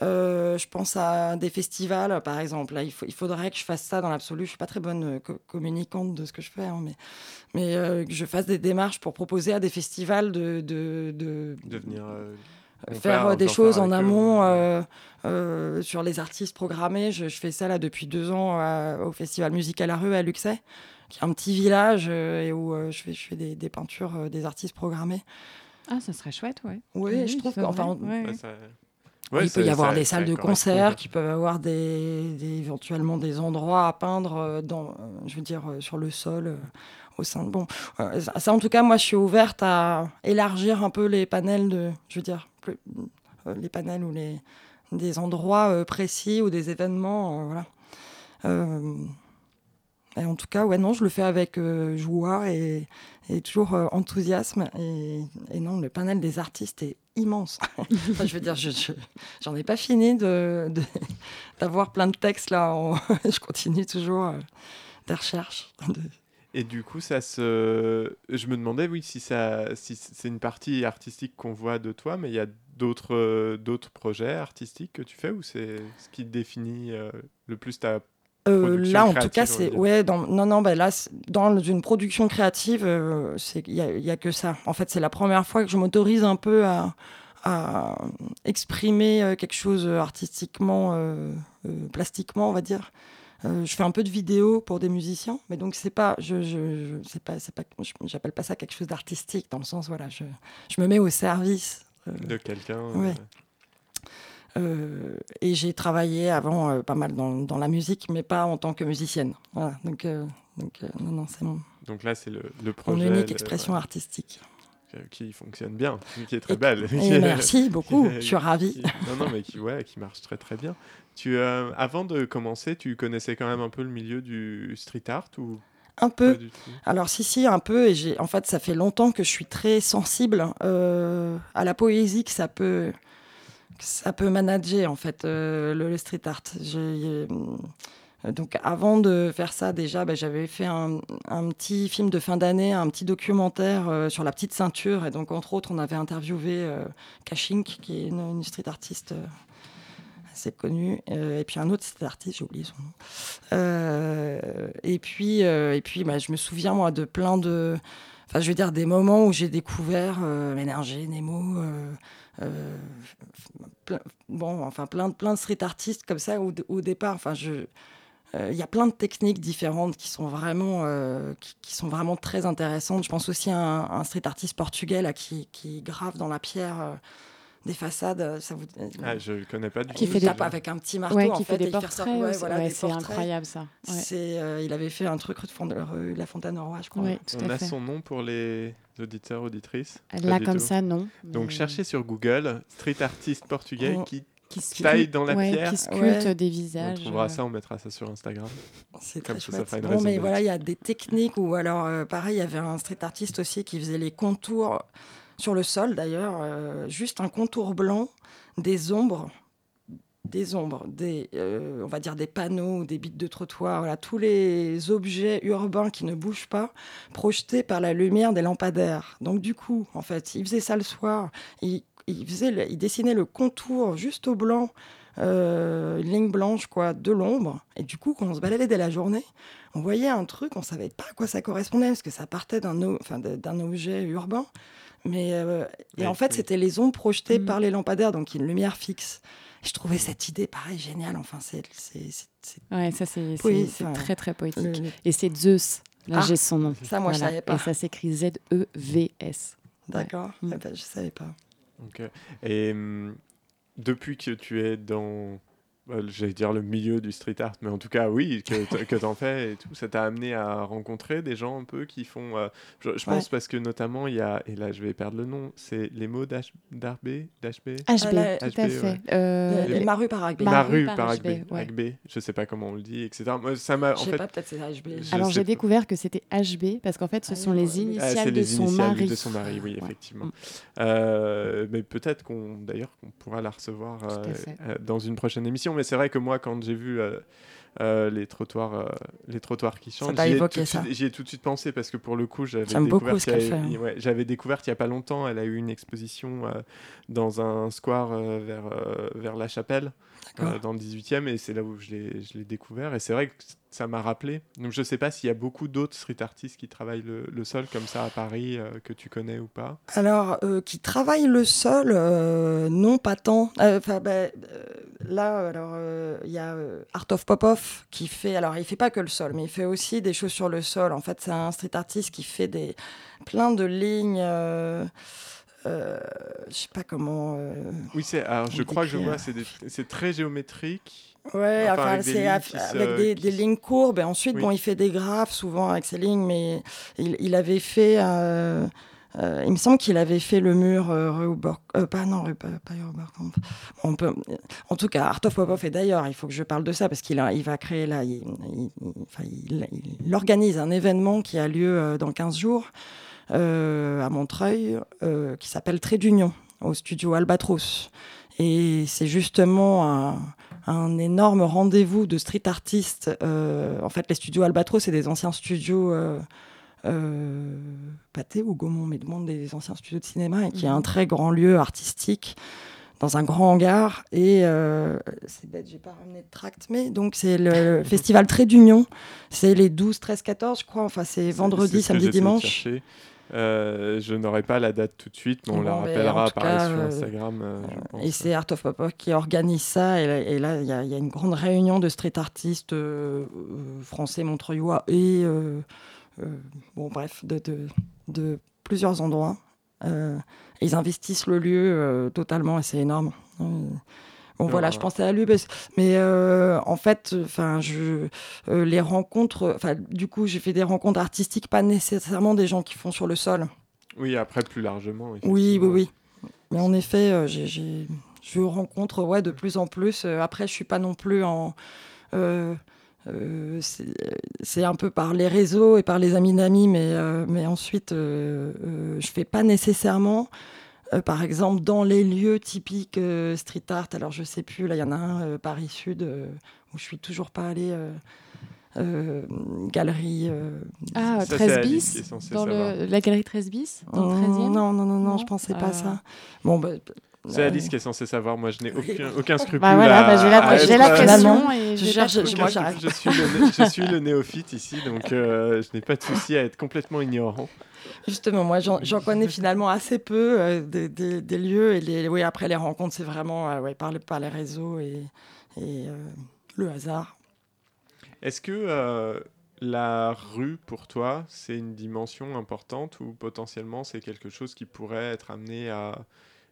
Euh, je pense à des festivals, par exemple. Là, il, faut, il faudrait que je fasse ça dans l'absolu. Je suis pas très bonne euh, co- communicante de ce que je fais, hein, mais, mais que je fasse des démarches pour proposer à des festivals de, de, de- De venir. en faire des choses en amont sur les artistes programmés. Je, je fais ça là depuis deux ans au Festival Musique à la rue à Luxay, qui est un petit village euh, et où euh, je fais, je fais des, des peintures euh, des artistes programmés. Ah, ça serait chouette, ouais. Oui, je trouve qu'enfin, ouais, ouais. il peut y avoir des salles de concert, qui peuvent avoir des, des- éventuellement des endroits à peindre dans, je veux dire, sur le sol. au sein de... Bon, ça, en tout cas, moi, je suis ouverte à élargir un peu les panels de... Je veux dire, plus- les panels ou les, des endroits précis ou des événements, voilà. Euh, en tout cas, ouais, non, je le fais avec euh, joie et, toujours euh, enthousiasme. Et, non, le panel des artistes est immense. Enfin, je veux dire, je, je- j'en ai pas fini d'avoir plein de textes là. je continue toujours euh, des recherches. Et du coup, ça se. Je me demandais, oui, si, ça, si c'est une partie artistique qu'on voit de toi, mais il y a d'autres d'autres projets artistiques que tu fais ou c'est ce qui définit euh, le plus ta. Euh, là, en tout cas, c'est ouais. Dans, non, non, bah là, dans une production créative, euh, il y a, y a que ça. En fait, c'est la première fois que je m'autorise un peu à, à exprimer euh, quelque chose artistiquement, euh, plastiquement, on va dire. Je fais un peu de vidéo pour des musiciens, mais donc c'est pas, je, je, je- c'est pas, c'est pas, j'appelle pas ça quelque chose d'artistique dans le sens, voilà, je, je me mets au service. de quelqu'un. Ouais. Euh, et j'ai travaillé avant euh, pas mal dans, dans la musique, mais pas en tant que musicienne. Voilà, donc, euh, donc non, non, c'est mon, Donc là, c'est le, le mon projet. unique expression ouais, artistique. qui fonctionne bien, qui est très Et- belle. Et merci beaucoup, je suis ravie. Qui- non, non, mais qui, ouais, qui marche très très bien. Tu, avant de commencer, tu connaissais quand même un peu le milieu du street art ou Un peu. Alors si, si, un peu. Et j'ai, en fait, ça fait longtemps que je suis très sensible à la poésie que ça peut, ça peut manager en fait euh, le, street art. Euh, donc avant de faire ça, déjà, bah, j'avais fait un, petit film de fin d'année, un petit documentaire euh, sur la petite ceinture. Et donc entre autres, on avait interviewé Kashink, qui est une, street artiste. assez connue, et puis un autre street artiste, j'ai oublié son nom. Et puis, et puis bah, je me souviens, moi, de plein de. Enfin, je veux dire, des moments où j'ai découvert Ménager, Nemo. Euh, euh, plein- bon, enfin, plein, de- plein de street artistes comme ça au, au départ. Enfin, je. euh, Il y a plein de techniques différentes qui sont vraiment, euh, qui, qui sont vraiment très intéressantes. Je pense aussi à un, un street artiste portugais là, qui, qui grave dans la pierre euh, des façades. Ça vous... Ah, je connais pas du Qui tout. fait il des- tape avec un petit marteau Ouais, en qui fait fait, des fait portraits. ouais, voilà, Ouais, des c'est portraits. incroyable ça. Ouais. C'est, euh, il avait fait un truc rue de La Fontaine au Roi, je crois. Ouais, tout On à a fait. son nom pour les auditeurs, auditrices Là, comme tout. ça, non. Donc mais- cherchez sur Google street artiste portugais Oh. qui qui taille dans la ouais, pierre. Qui sculpte Ouais. des on visages. trouvera euh, ça, on mettra ça sur Instagram. C'est Comme très ça, ça fera une Bon, mais voilà, il y a des techniques où, alors, euh, pareil, il y avait un street artiste aussi qui faisait les contours sur le sol, d'ailleurs, euh, juste un contour blanc, des ombres, des ombres, des, euh, on va dire des panneaux, des bits de trottoir, voilà, tous les objets urbains qui ne bougent pas, projetés par la lumière des lampadaires. Donc, du coup, en fait, il faisait ça le soir, il, il faisait, le- il dessinait le contour juste au blanc euh, une ligne blanche quoi, de l'ombre. Et du coup, quand on se baladait dès la journée, on voyait un truc, on savait pas à quoi ça correspondait, parce que ça partait d'un enfin, objet urbain. Mais, euh, et Oui, en fait, oui. c'était les ombres projetées Mm. par les lampadaires, donc une lumière fixe. Je trouvais cette idée, pareil, géniale. Enfin, c'est c'est- c'est- c'est- Ouais, ça c'est Oui, très très poétique. le- Et c'est Zeus. Là, Ah, j'ai son nom. ça, moi, je savais pas. Et ça s'écrit E Z-E-V-S. D'accord. Mm. Eh ben, je savais pas. Euh, et hum, depuis que tu es dans, j'allais dire le milieu du street art, mais en tout cas, oui, que, t- que tu en fais et tout, ça t'a amené à rencontrer des gens un peu qui font. euh, je, je pense parce que notamment, il y a, et là je vais perdre le nom, c'est les mots d'Arbé, d'HB HB, là, tout HB, à ouais. fait. Euh, Les les- Maru par. Mar- Maru par par HB, HB, ouais. HB, je sais pas comment on le dit, etc. Moi, ça m'a, en Je sais fait, pas, peut-être c'est HB. Alors j'ai découvert que c'était HB parce qu'en fait ce Ah sont oui, les. Ah, initiales c'est de les son initiales mari. de son mari, oui, effectivement. Mm. Euh, mais peut-être qu'on, d'ailleurs, qu'on pourra la recevoir euh, euh, dans une prochaine émission. Mais c'est vrai que moi, quand j'ai vu euh, euh, les trottoirs, euh, les trottoirs qui changent. J'y ai tout de suite- J'y ai tout de suite pensé parce que pour le coup, j'avais beaucoup découvert qu'il y hein. ouais, il y a pas longtemps. Elle a eu une exposition dans un square vers vers la Chapelle. Euh, dans le 18e, et c'est là où je l'ai découvert. Et c'est vrai que ça m'a rappelé. Donc je sais pas s'il y a beaucoup d'autres street artistes qui travaillent le, le sol comme ça à Paris euh, que tu connais ou pas. Alors, euh, qui travaille le sol, non, pas tant. Enfin, ben, là, alors, il y a Art of Popov qui fait. Alors, il fait pas que le sol, mais il fait aussi des choses sur le sol. En fait, c'est un street artiste qui fait des plein de lignes. Euh, je sais pas comment. euh, Oui, c'est. Alors je crois que je vois. euh, C'est très géométrique. Ouais, Enfin, avec des c'est lignes avec des, qui des se- lignes courbes. Et ensuite, Oui. bon, il fait des graphes souvent avec ces lignes, mais il, il avait fait. euh, euh, il me semble qu'il avait fait le mur euh, pas non, pas, pas on peut, en tout cas, Art of Popov. Et d'ailleurs, il faut que je parle de ça parce qu'il il va créer là, il, organise un événement qui a lieu dans 15 jours à Montreuil, euh, qui s'appelle Trait d'Union, au studio Albatros. Et c'est justement un, un énorme rendez-vous de street artistes. Euh, en fait, les studios Albatros, c'est des anciens studios euh, euh, Pathé ou Gaumont, mais demande des anciens studios de cinéma, et qui est un très grand lieu artistique dans un grand hangar. Et euh, c'est bête, j'ai pas ramené de tract, mais donc c'est le festival Trait d'Union. C'est les 12, 13, 14, je crois. Enfin, c'est vendredi, samedi, dimanche. chercher. Euh, je n'aurai pas la date tout de suite, mais on la Bon, mais rappellera par cas, sur euh, Instagram. euh, je pense. Et c'est Art of Pop qui organise ça. Et là, il y, a- il y a une grande réunion de street artistes euh, français, montreuillois et, bon, bref, de, de- de plusieurs endroits. Ils investissent le lieu totalement et c'est énorme. Euh, Bon voilà, je pensais à lui, parce- mais euh, en fait, enfin, je euh, les rencontres, enfin, du coup, j'ai fait des rencontres artistiques, pas nécessairement des gens qui font sur le sol. Oui, après plus largement. Oui, oui, oui. Mais en effet, euh, j'ai, je rencontre ouais, de plus en plus. Euh, après, je suis pas non plus en. euh, euh, c'est, un peu par les réseaux et par les amis d'amis, mais, euh, mais ensuite, euh, euh, je fais pas nécessairement. Euh, par exemple, dans les lieux typiques euh, street art, alors je sais plus, là il y en a un, euh, Paris Sud, euh, où je suis toujours pas allée, euh, euh, galerie. euh, Ah, Ça, c'est 13 Alice bis dans le, la galerie 13 bis dans le 13e non, non, non, non, je Non pensais Euh, pas ça. Bon, bah, C'est Alice qui est censée savoir. Moi, je n'ai aucun, aucun scrupule. Bah voilà, bah j'ai la, j'ai la question et je cherche- moi. Je suis, le, né- je suis le néophyte ici, donc euh, je n'ai pas de souci à être complètement ignorant. Justement, moi, j'en connais finalement assez peu euh, des, des- des lieux. Et les, oui, après, les rencontres, c'est vraiment euh, ouais, par, les, par les réseaux et, et, euh, le hasard. Est-ce que euh, la rue, pour toi, c'est une dimension importante ou potentiellement c'est quelque chose qui pourrait être amené à,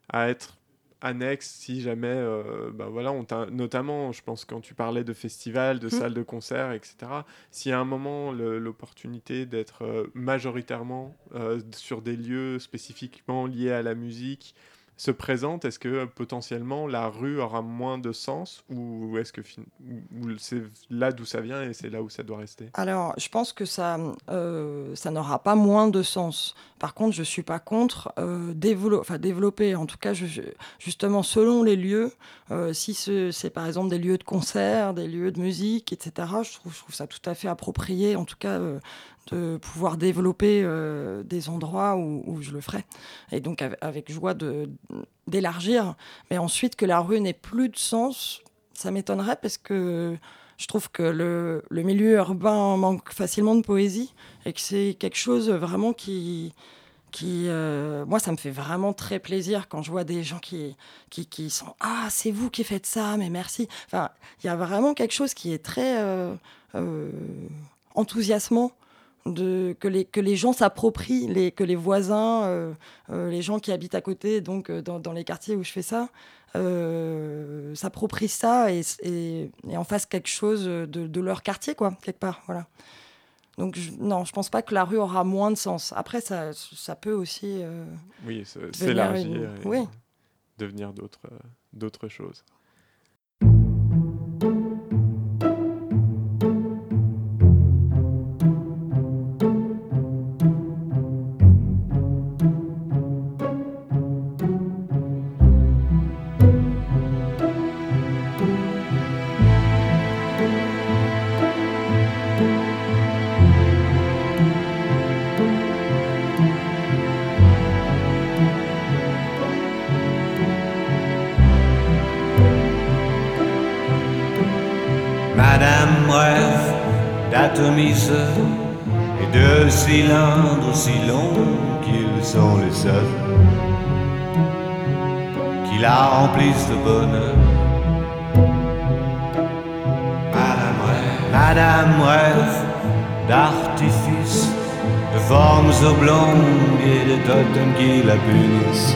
à être annexe si jamais, euh, bah voilà, on t'a- notamment, je pense quand tu parlais de festivals, de Mhm. salles de concert, etc. Y a un moment l'opportunité d'être euh, majoritairement euh, sur des lieux spécifiquement liés à la musique se présente, est-ce que euh, potentiellement la rue aura moins de sens ou est-ce que c'est là d'où ça vient et c'est là où ça doit rester? Alors, je pense que ça, euh, ça n'aura pas moins de sens. Par contre, je ne suis pas contre euh, développer, en tout cas, je- justement, selon les lieux, si ce- c'est par exemple des lieux de concert, des lieux de musique, etc., je trouve, je trouve ça tout à fait approprié, en tout cas, de pouvoir développer euh, des endroits où, je le ferai. Et donc, avec, joie d'élargir. Mais ensuite, que la rue n'ait plus de sens, ça m'étonnerait parce que je trouve que le, milieu urbain manque facilement de poésie et que c'est quelque chose vraiment qui, qui euh, moi, ça me fait vraiment très plaisir quand je vois des gens qui, qui, qui sont Ah, c'est vous qui faites ça, mais merci. Enfin, il y a vraiment quelque chose qui est très euh, enthousiasmant. De, que, les, que les gens s'approprient, les, que les voisins, euh, euh, les gens qui habitent à côté, donc euh, dans, dans les quartiers où je fais ça, euh, s'approprient ça et, et, et en fassent quelque chose de, de leur quartier, quoi, quelque part. Voilà. Donc, je, non, je pense pas que la rue aura moins de sens. Après, ça, ça peut aussi. Oui, s'élargir et Oui. devenir d'autres choses. Madame rêve d'atomiseur et de cylindres aussi longs qu'ils sont les seuls qui la remplissent de bonheur. Madame rêve, Madame rêve d'artifice, de formes oblongues et de totems qui la punissent.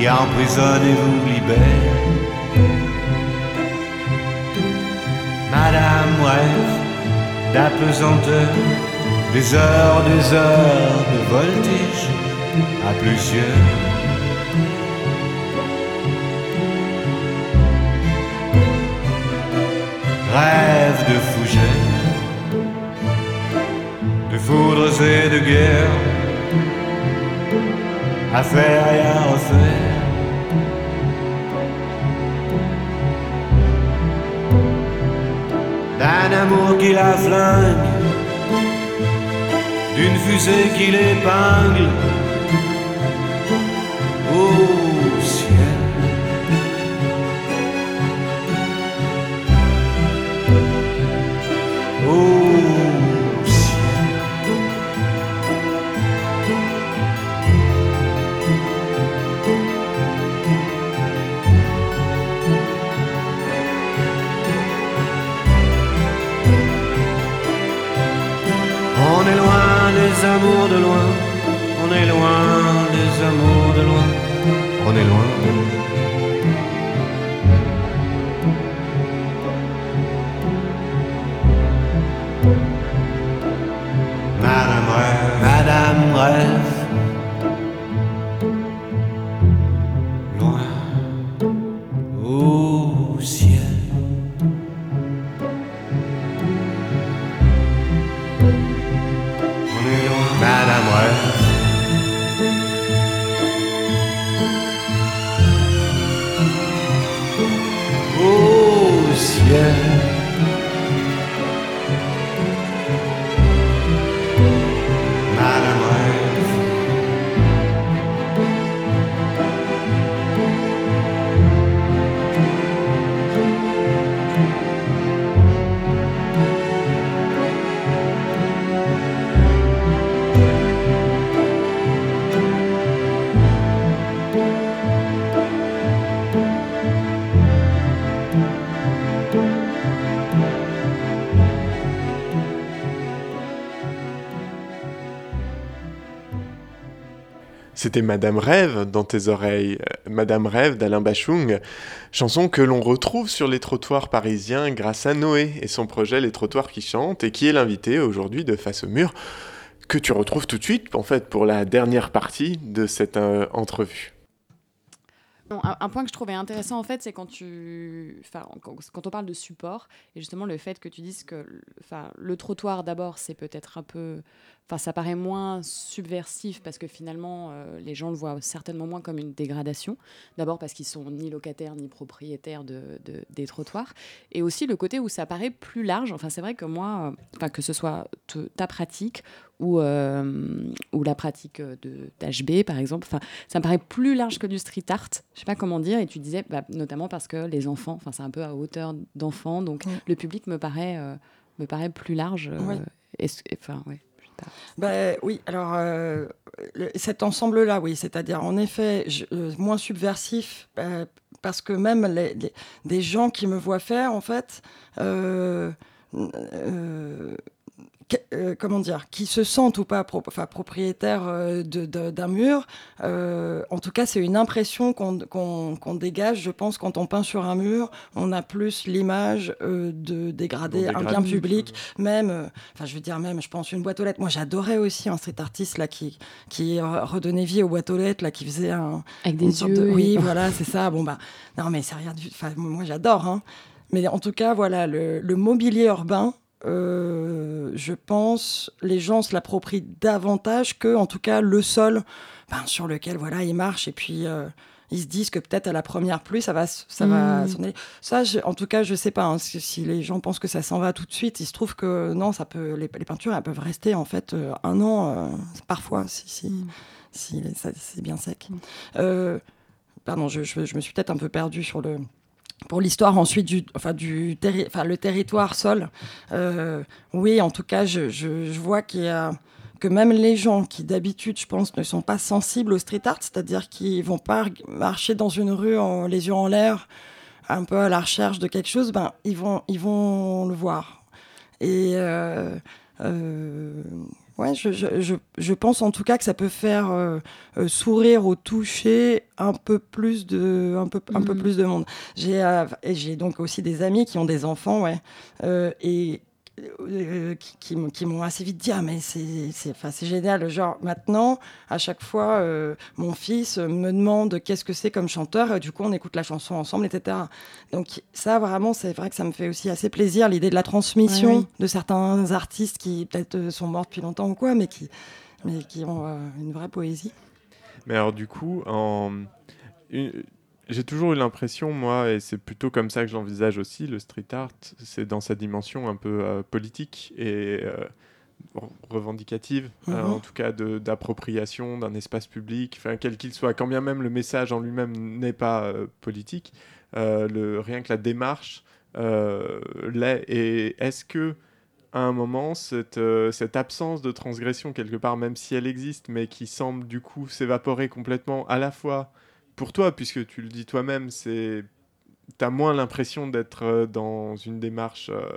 qui emprisonnent et vous libèrent. Madame rêve d'apesanteur, des heures, des heures de voltige à plusieurs. Rêve de fougères, de foudres et de guerre, à faire et à refaire. D'un amour qui la flingue, d'une fusée qui l'épingle C'était Madame Rêve dans tes oreilles, euh, Madame Rêve d'Alain Bachung, chanson que l'on retrouve sur les trottoirs parisiens grâce à Noé et son projet Les Trottoirs qui chantent et qui est l'invité aujourd'hui de Face au mur que tu retrouves tout de suite en fait pour la dernière partie de cette euh, entrevue. Un, point que je trouvais intéressant en fait, c'est quand tu, enfin, on parle de support et justement le fait que tu dises que, enfin, le trottoir d'abord, c'est peut-être un peu, enfin, ça paraît moins subversif parce que finalement, euh, les gens le voient certainement moins comme une dégradation. D'abord parce qu'ils sont ni locataires ni propriétaires de, de- des trottoirs, et aussi le côté où ça paraît plus large. Enfin, c'est vrai que moi, euh, enfin, que ce soit te- ta pratique ou, ou la pratique de d'HB par exemple. Enfin, ça me paraît plus large que du street art. Je sais pas comment dire. Et tu disais bah, notamment parce que les enfants, enfin c'est un peu à hauteur d'enfants, donc le public me paraît me paraît plus large. Enfin, ouais. Ben, oui, alors cet ensemble-là, oui, c'est-à-dire en effet moins subversif, parce que même les, des gens qui me voient faire, en fait, euh, euh, euh, comment dire, qui se sentent ou pas propriétaires euh, d'un mur. Euh, en tout cas, c'est une impression qu'on dégage, je pense, quand on peint sur un mur. On a plus l'image de dégrader un bien public, même, enfin, je veux dire, même, je pense, une boîte aux lettres. Moi, j'adorais aussi un street artiste là, qui, qui redonnait vie aux boîtes aux lettres, là, qui faisait un. Avec des yeux. Oui, voilà, c'est ça. Bon, bah, non, mais c'est rien du. Enfin, moi, j'adore, hein. Mais en tout cas, voilà, le, le mobilier urbain, euh, je pense, les gens se l'approprient davantage que, en tout cas, le sol ben, sur lequel voilà, ils marchent et puis euh, ils se disent que peut-être à la première pluie, ça va, ça va mmh. Ça, en tout cas, je sais pas hein, si, les gens pensent que ça s'en va tout de suite. Il se trouve que non, ça peut, les, peintures, elles peuvent rester en fait euh, un an, parfois, si, si, mmh. si c'est bien sec. Mmh. pardon, je, je, me suis peut-être un peu perdue sur le pour l'histoire ensuite du, enfin, du enfin, le territoire sol, euh, oui, en tout cas, je, je, vois que même les gens qui d'habitude, je pense, ne sont pas sensibles au street art, c'est-à-dire qui vont pas marcher dans une rue les yeux en l'air, un peu à la recherche de quelque chose, ben ils vont, ils vont le voir. Et euh, euh, Ouais, je, je, je, pense en tout cas que ça peut faire euh, euh, sourire au toucher un peu plus de, un peu, un peu mm. plus de monde. J'ai euh, j'ai donc aussi des amis qui ont des enfants, ouais, et euh, qui, qui, m'ont assez vite dit ah mais c'est génial. Genre maintenant à chaque fois euh, mon fils me demande qu'est-ce que c'est comme chanteur et du coup on écoute la chanson ensemble etc donc ça vraiment c'est vrai que ça me fait aussi assez plaisir l'idée de la transmission de certains artistes qui peut-être euh, sont morts depuis longtemps ou quoi mais qui mais qui ont une vraie poésie. Mais alors du coup en j'ai toujours eu l'impression, moi, et c'est plutôt comme ça que j'envisage aussi le street art, c'est dans sa dimension un peu euh, politique et euh, revendicative, euh, mhm. en tout cas d'appropriation d'un espace public, quel qu'il soit, quand bien même le message en lui-même n'est pas politique, le, rien que la démarche l'est. Et est-ce que à un moment, cette, cette absence de transgression, quelque part, même si elle existe, mais qui semble du coup s'évaporer complètement à la fois pour toi, puisque tu le dis toi-même, c'est tu as moins l'impression d'être euh, dans une démarche euh,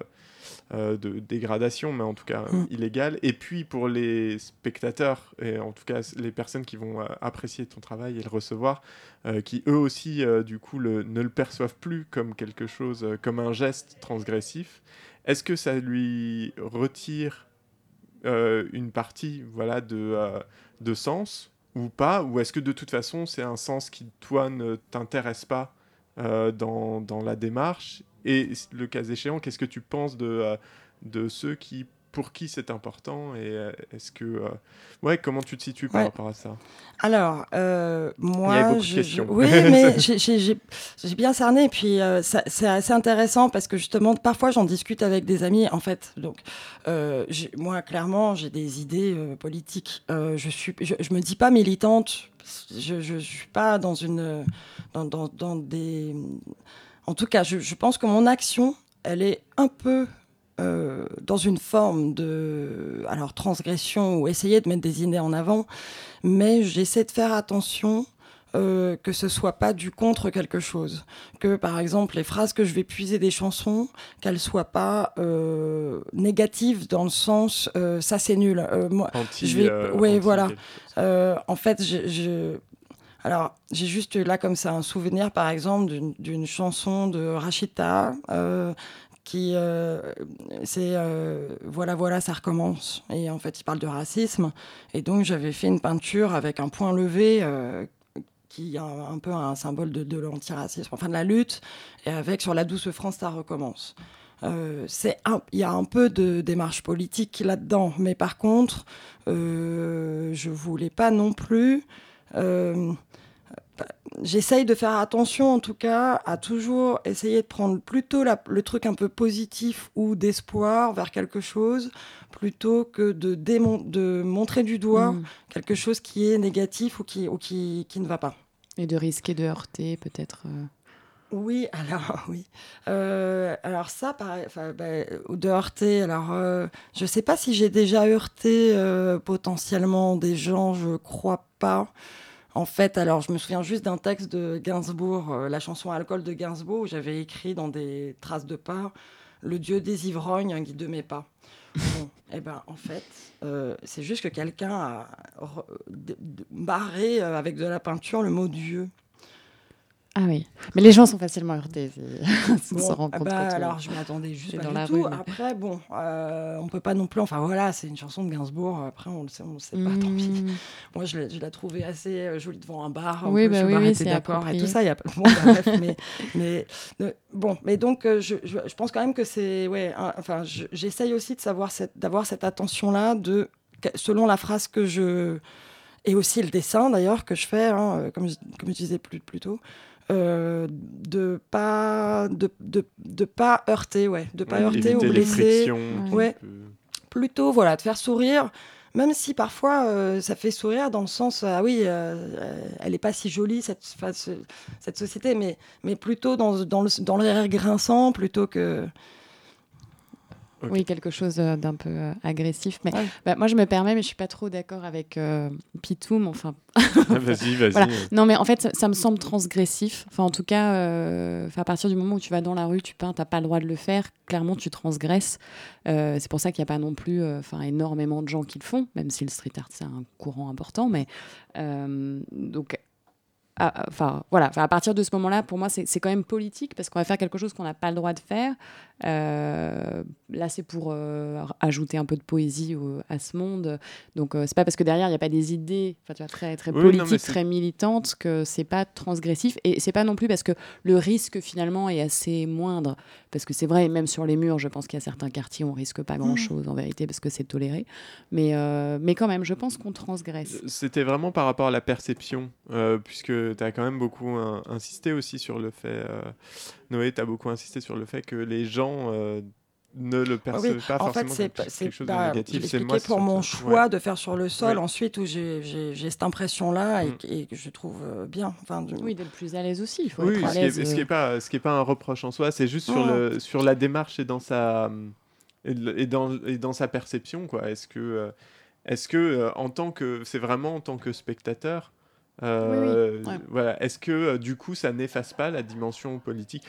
euh, de dégradation, mais en tout cas mm. illégale. Et puis pour les spectateurs, et en tout cas les personnes qui vont apprécier ton travail et le recevoir, qui eux aussi, du coup, le, ne le perçoivent plus comme quelque chose, comme un geste transgressif, est-ce que ça lui retire une partie voilà, de, de sens ou pas Ou est-ce que de toute façon, c'est un sens qui, toi, ne t'intéresse pas euh, dans, la démarche? Et le cas échéant, qu'est-ce que tu penses de, euh, de ceux qui pour qui c'est important et euh, est-ce que euh, ouais comment tu te situes par rapport à ça? Alors euh, moi Il y a beaucoup de questions. oui mais j'ai bien cerné et puis c'est assez intéressant parce que justement parfois j'en discute avec des amis en fait. Donc moi clairement j'ai des idées politiques. Je suis je, me dis pas militante. Je, je, suis pas dans une dans, dans, dans des en tout cas je pense que mon action elle est un peu euh, dans une forme de alors transgression ou essayer de mettre des idées en avant, mais j'essaie de faire attention euh, que ce soit pas du contre quelque chose. Que par exemple les phrases que je vais puiser des chansons, qu'elles soient pas euh, négatives dans le sens ça c'est nul. moi, je vais, ouais voilà. en fait, je, alors, j'ai juste là comme ça un souvenir, par exemple, d'une chanson de Rachita qui euh, c'est euh, voilà voilà ça recommence. Et en fait il parle de racisme. Et donc j'avais fait une peinture avec un point levé euh, qui est un, peu un symbole de, l'antiracisme enfin de la lutte. Et avec sur la douce France ça recommence. Il y a un peu de démarche politique là-dedans. Mais par contre je voulais pas non plus j'essaye de faire attention en tout cas à toujours essayer de prendre plutôt la, le truc un peu positif ou d'espoir vers quelque chose plutôt que de, de montrer du doigt mm. quelque chose qui est négatif ou qui, ou qui, qui, ne va pas. Et de risquer de heurter peut-être euh. Oui, alors oui. Euh, alors ça, pareil, bah, de heurter. Alors, euh, je ne sais pas si j'ai déjà heurté potentiellement des gens, je crois pas. En fait, alors je me souviens juste d'un texte de Gainsbourg, euh, la chanson Alcool de Gainsbourg, où j'avais écrit dans des traces de pas Le Dieu des ivrognes, guide de mes pas. Bon, eh ben, en fait, euh, c'est juste que quelqu'un a barré euh, avec de la peinture le mot Dieu. Ah oui, mais les gens sont facilement heurtés. Bon, ah bah, alors je m'attendais juste pas dans la tout. Après, bon, euh, on peut pas non plus. Enfin voilà, c'est une chanson de Gainsbourg. Après, on le sait, on le sait pas. Tant pis. Hmm. Moi, je l'ai trouvée assez euh, jolie devant un bar. Oui, bah oui, oui c'est d'accord et tout ça. Il y a bon, bah, bref, mais, mais bon, mais donc euh, je, je, pense quand même que c'est ouais. enfin, j'essaye aussi de savoir d'avoir cette attention là de selon la phrase que je et aussi le dessin d'ailleurs que je fais, hein, comme, je, comme je disais plus, plus tôt. Euh, de pas de, de, de, pas heurter ouais. De pas heurter ou blesser. ouais. plutôt voilà de faire sourire même si parfois euh, ça fait sourire dans le sens ah oui euh, elle est pas si jolie cette cette société mais mais plutôt dans dans le dans l'air grinçant plutôt que oui, quelque chose euh, d'un peu euh, agressif. Mais bah, moi, je me permets, mais je suis pas trop d'accord avec euh, Pitoum. Enfin, ah, vas-y, vas-y. Non, mais en fait, ça, me semble transgressif. Enfin, en tout cas, euh, à partir du moment où tu vas dans la rue, tu peins, t'as pas le droit de le faire. Clairement, tu transgresses. c'est pour ça qu'il n'y a pas non plus, enfin, énormément de gens qui le font, même si le street art c'est un courant important. Mais donc enfin voilà, à partir de ce moment-là, pour moi, c'est quand même politique parce qu'on va faire quelque chose qu'on n'a pas le droit de faire. Euh, là, c'est pour euh, ajouter un peu de poésie à ce monde. Donc, euh, c'est pas parce que derrière il n'y a pas des idées, tu vois, très très politiques, très militantes que c'est pas transgressif. Et c'est pas non plus parce que le risque finalement est assez moindre. Parce que c'est vrai, même sur les murs, je pense qu'il y a certains quartiers où on risque pas grand-chose en vérité parce que c'est toléré. Mais mais quand même, je pense qu'on transgresse. C'était vraiment par rapport à la perception, puisque tu as quand même beaucoup insisté aussi sur le fait, euh, Noé, tu as beaucoup insisté sur le fait que les gens euh, ne le perçoivent pas en forcément fait, comme quelque chose de négatif. C'est moi pour mon choix de faire sur le sol ensuite où j'ai cette impression-là mm. et, que je trouve euh, bien. Enfin, Oui, d'être plus à l'aise aussi. Il faut oui, être à l'aise. Ce qui n'est pas, ce est pas un reproche en soi, c'est juste sur, le, sur la démarche et dans sa, et dans, et dans sa perception. Est-ce que, est-ce que en tant que, c'est vraiment en tant que spectateur, euh, voilà. Est-ce que euh, du coup ça n'efface pas la dimension politique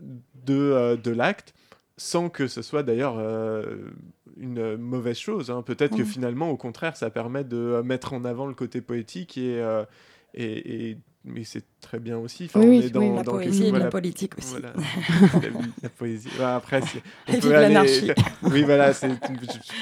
de, euh, de l'acte sans que ce soit d'ailleurs une mauvaise chose hein. Peut-être que finalement au contraire ça permet de mettre en avant le côté poétique et, et, et mais c'est très bien aussi. Enfin, oui, on est dans, oui, la poésie et la politique aussi. Voilà. la, poésie. après, on peut aller... Oui, voilà, c'est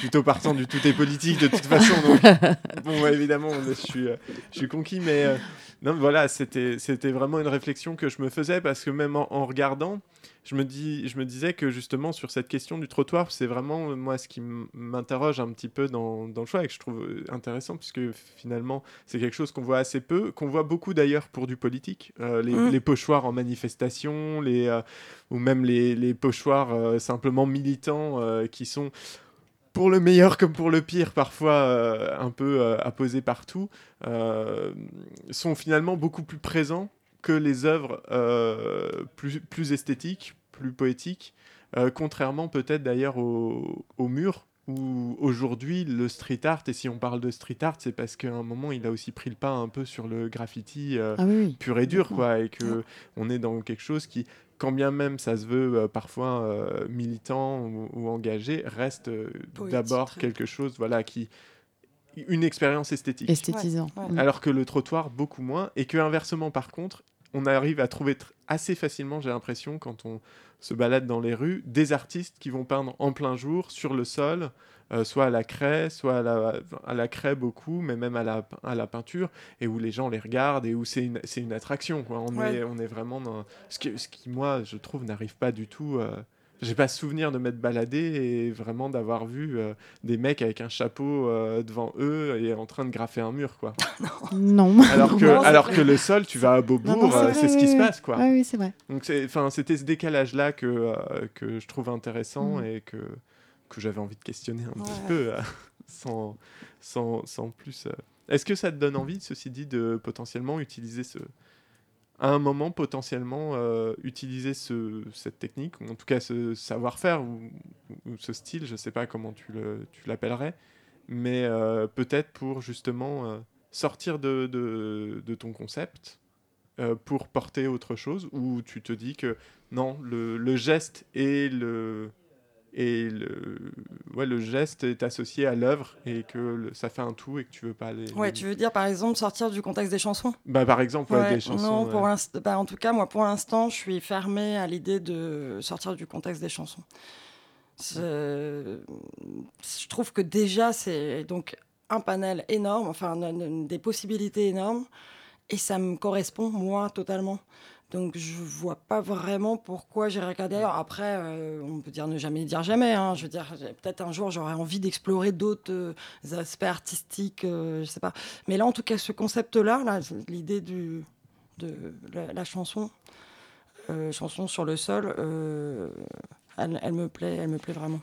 plutôt partant du tout est politique de toute façon. Donc, bon, évidemment, je suis, euh, je suis conquis, mais euh, non, voilà, c'était vraiment une réflexion que je me faisais parce que même en regardant, je me, dis, je me disais que justement sur cette question du trottoir, c'est vraiment euh, moi ce qui m'interroge un petit peu dans, dans, le choix et que je trouve euh, intéressant puisque finalement c'est quelque chose qu'on voit assez peu, qu'on voit beaucoup d'ailleurs pour du politique, euh, les, mmh. les, pochoirs en manifestation, les, ou même les, les pochoirs simplement militants qui sont pour le meilleur comme pour le pire, parfois un peu apposés partout, sont finalement beaucoup plus présents que les œuvres euh, plus, plus esthétiques, plus poétiques, euh, contrairement peut-être d'ailleurs au, au, mur, où aujourd'hui le street art, et si on parle de street art, c'est parce qu'à un moment il a aussi pris le pas un peu sur le graffiti euh, ah pur et dur, quoi, et que on est dans quelque chose qui, quand bien même ça se veut parfois militant ou, engagé, reste d'abord quelque chose voilà, qui, une expérience esthétique. Esthétisant. Alors que le trottoir, beaucoup moins. Et que inversement, par contre, on arrive à trouver assez facilement, j'ai l'impression, quand on se balade dans les rues, des artistes qui vont peindre en plein jour, sur le sol, euh, soit à la craie, soit à la, à la, craie beaucoup, mais même à la, à la peinture, et où les gens les regardent, et où c'est une, une, attraction. Quoi. On, est, on est vraiment dans... Ce qui, ce qui, moi, je trouve, n'arrive pas du tout... Euh, j'ai pas souvenir de m'être baladé et vraiment d'avoir vu euh, des mecs avec un chapeau euh, devant eux et en train de graffer un mur, quoi. non. Alors que, Non, c'est alors vrai. que le sol, tu vas à Beaubourg, c'est euh, c'est ce oui, qui se passe, quoi. Oui, oui, c'est vrai. Donc c'est, enfin, c'était ce décalage-là que, euh, que je trouve intéressant Mm. et que, que j'avais envie de questionner un petit peu euh, sans, sans, sans plus. euh. Est-ce que ça te donne envie, ceci dit, de potentiellement utiliser ce. À un moment, potentiellement, euh, utiliser ce, cette technique, ou en tout cas ce savoir-faire, ou, ce style, je sais pas comment tu, le, tu l'appellerais, mais euh, peut-être pour justement euh, sortir de, de, de ton concept pour porter autre chose, ou tu te dis que non, le, le geste et le, et le, ouais, le geste est associé à l'œuvre et que le- ça fait un tout et que tu veux pas aller. Ouais, tu veux dire par exemple sortir du contexte des chansons? Bah, par exemple, ouais, Ouais, des chansons. Non, pour ouais. bah, en tout cas, moi, pour l'instant, je suis fermée à l'idée de sortir du contexte des chansons. Je trouve que déjà, c'est donc un panel énorme, enfin, des possibilités énormes, et ça me correspond, moi, totalement. Donc, je vois pas vraiment pourquoi j'irais regarder. Après, euh, on peut dire ne jamais dire jamais. hein. Je veux dire, peut-être un jour, j'aurais envie d'explorer d'autres euh, aspects artistiques, euh, je sais pas. Mais là, en tout cas, ce concept-là, là, l'idée de la, chanson, chanson sur le sol, elle, elle me plaît, elle me plaît vraiment.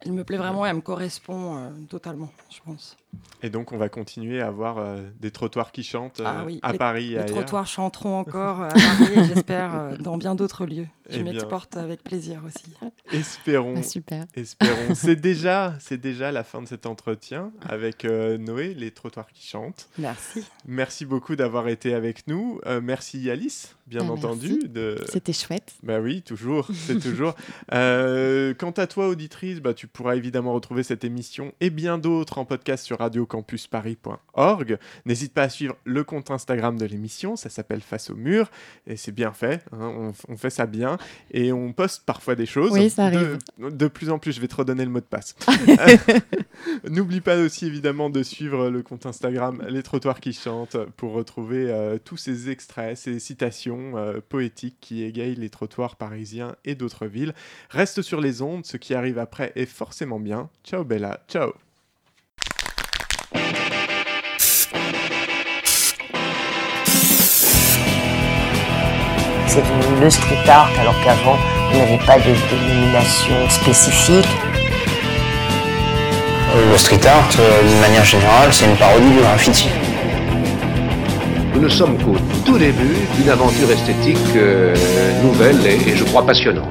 Elle me plaît vraiment et elle me correspond euh, totalement, je pense. Et donc, on va continuer à avoir euh, des trottoirs qui chantent euh, Ah oui, à les- Paris Les ailleurs. trottoirs chanteront encore à Paris et j'espère euh, dans bien d'autres lieux. Je Eh m'exporte avec plaisir aussi. Espérons. Ah, super. Espérons. c'est déjà, c'est déjà la fin de cet entretien avec euh, Noé, les trottoirs qui chantent. Merci. Merci beaucoup d'avoir été avec nous. Euh, merci Alice, bien Ah, entendu. De... C'était chouette. Bah oui, toujours, c'est toujours. Euh, quant à toi, auditrice, bah, tu pourras évidemment retrouver cette émission et bien d'autres en podcast sur radiocampusparis.org. N'hésite pas à suivre le compte Instagram de l'émission, ça s'appelle Face au mur, et c'est bien fait, hein, on, on fait ça bien, et on poste parfois des choses. Oui, ça De- arrive. De, plus en plus, je vais te redonner le mot de passe. N'oublie pas aussi évidemment de suivre le compte Instagram Les Trottoirs qui chantent pour retrouver euh, tous ces extraits, ces citations euh, poétiques qui égayent les trottoirs parisiens et d'autres villes. Reste sur les ondes, ce qui arrive après est forcément bien. Ciao Bella, ciao C'est devenu le street art alors qu'avant il n'y avait pas de dénomination spécifique. Le street art, euh, d'une manière générale, c'est une parodie du graffiti. Nous ne sommes qu'au tout début d'une aventure esthétique euh, nouvelle et, et je crois passionnante.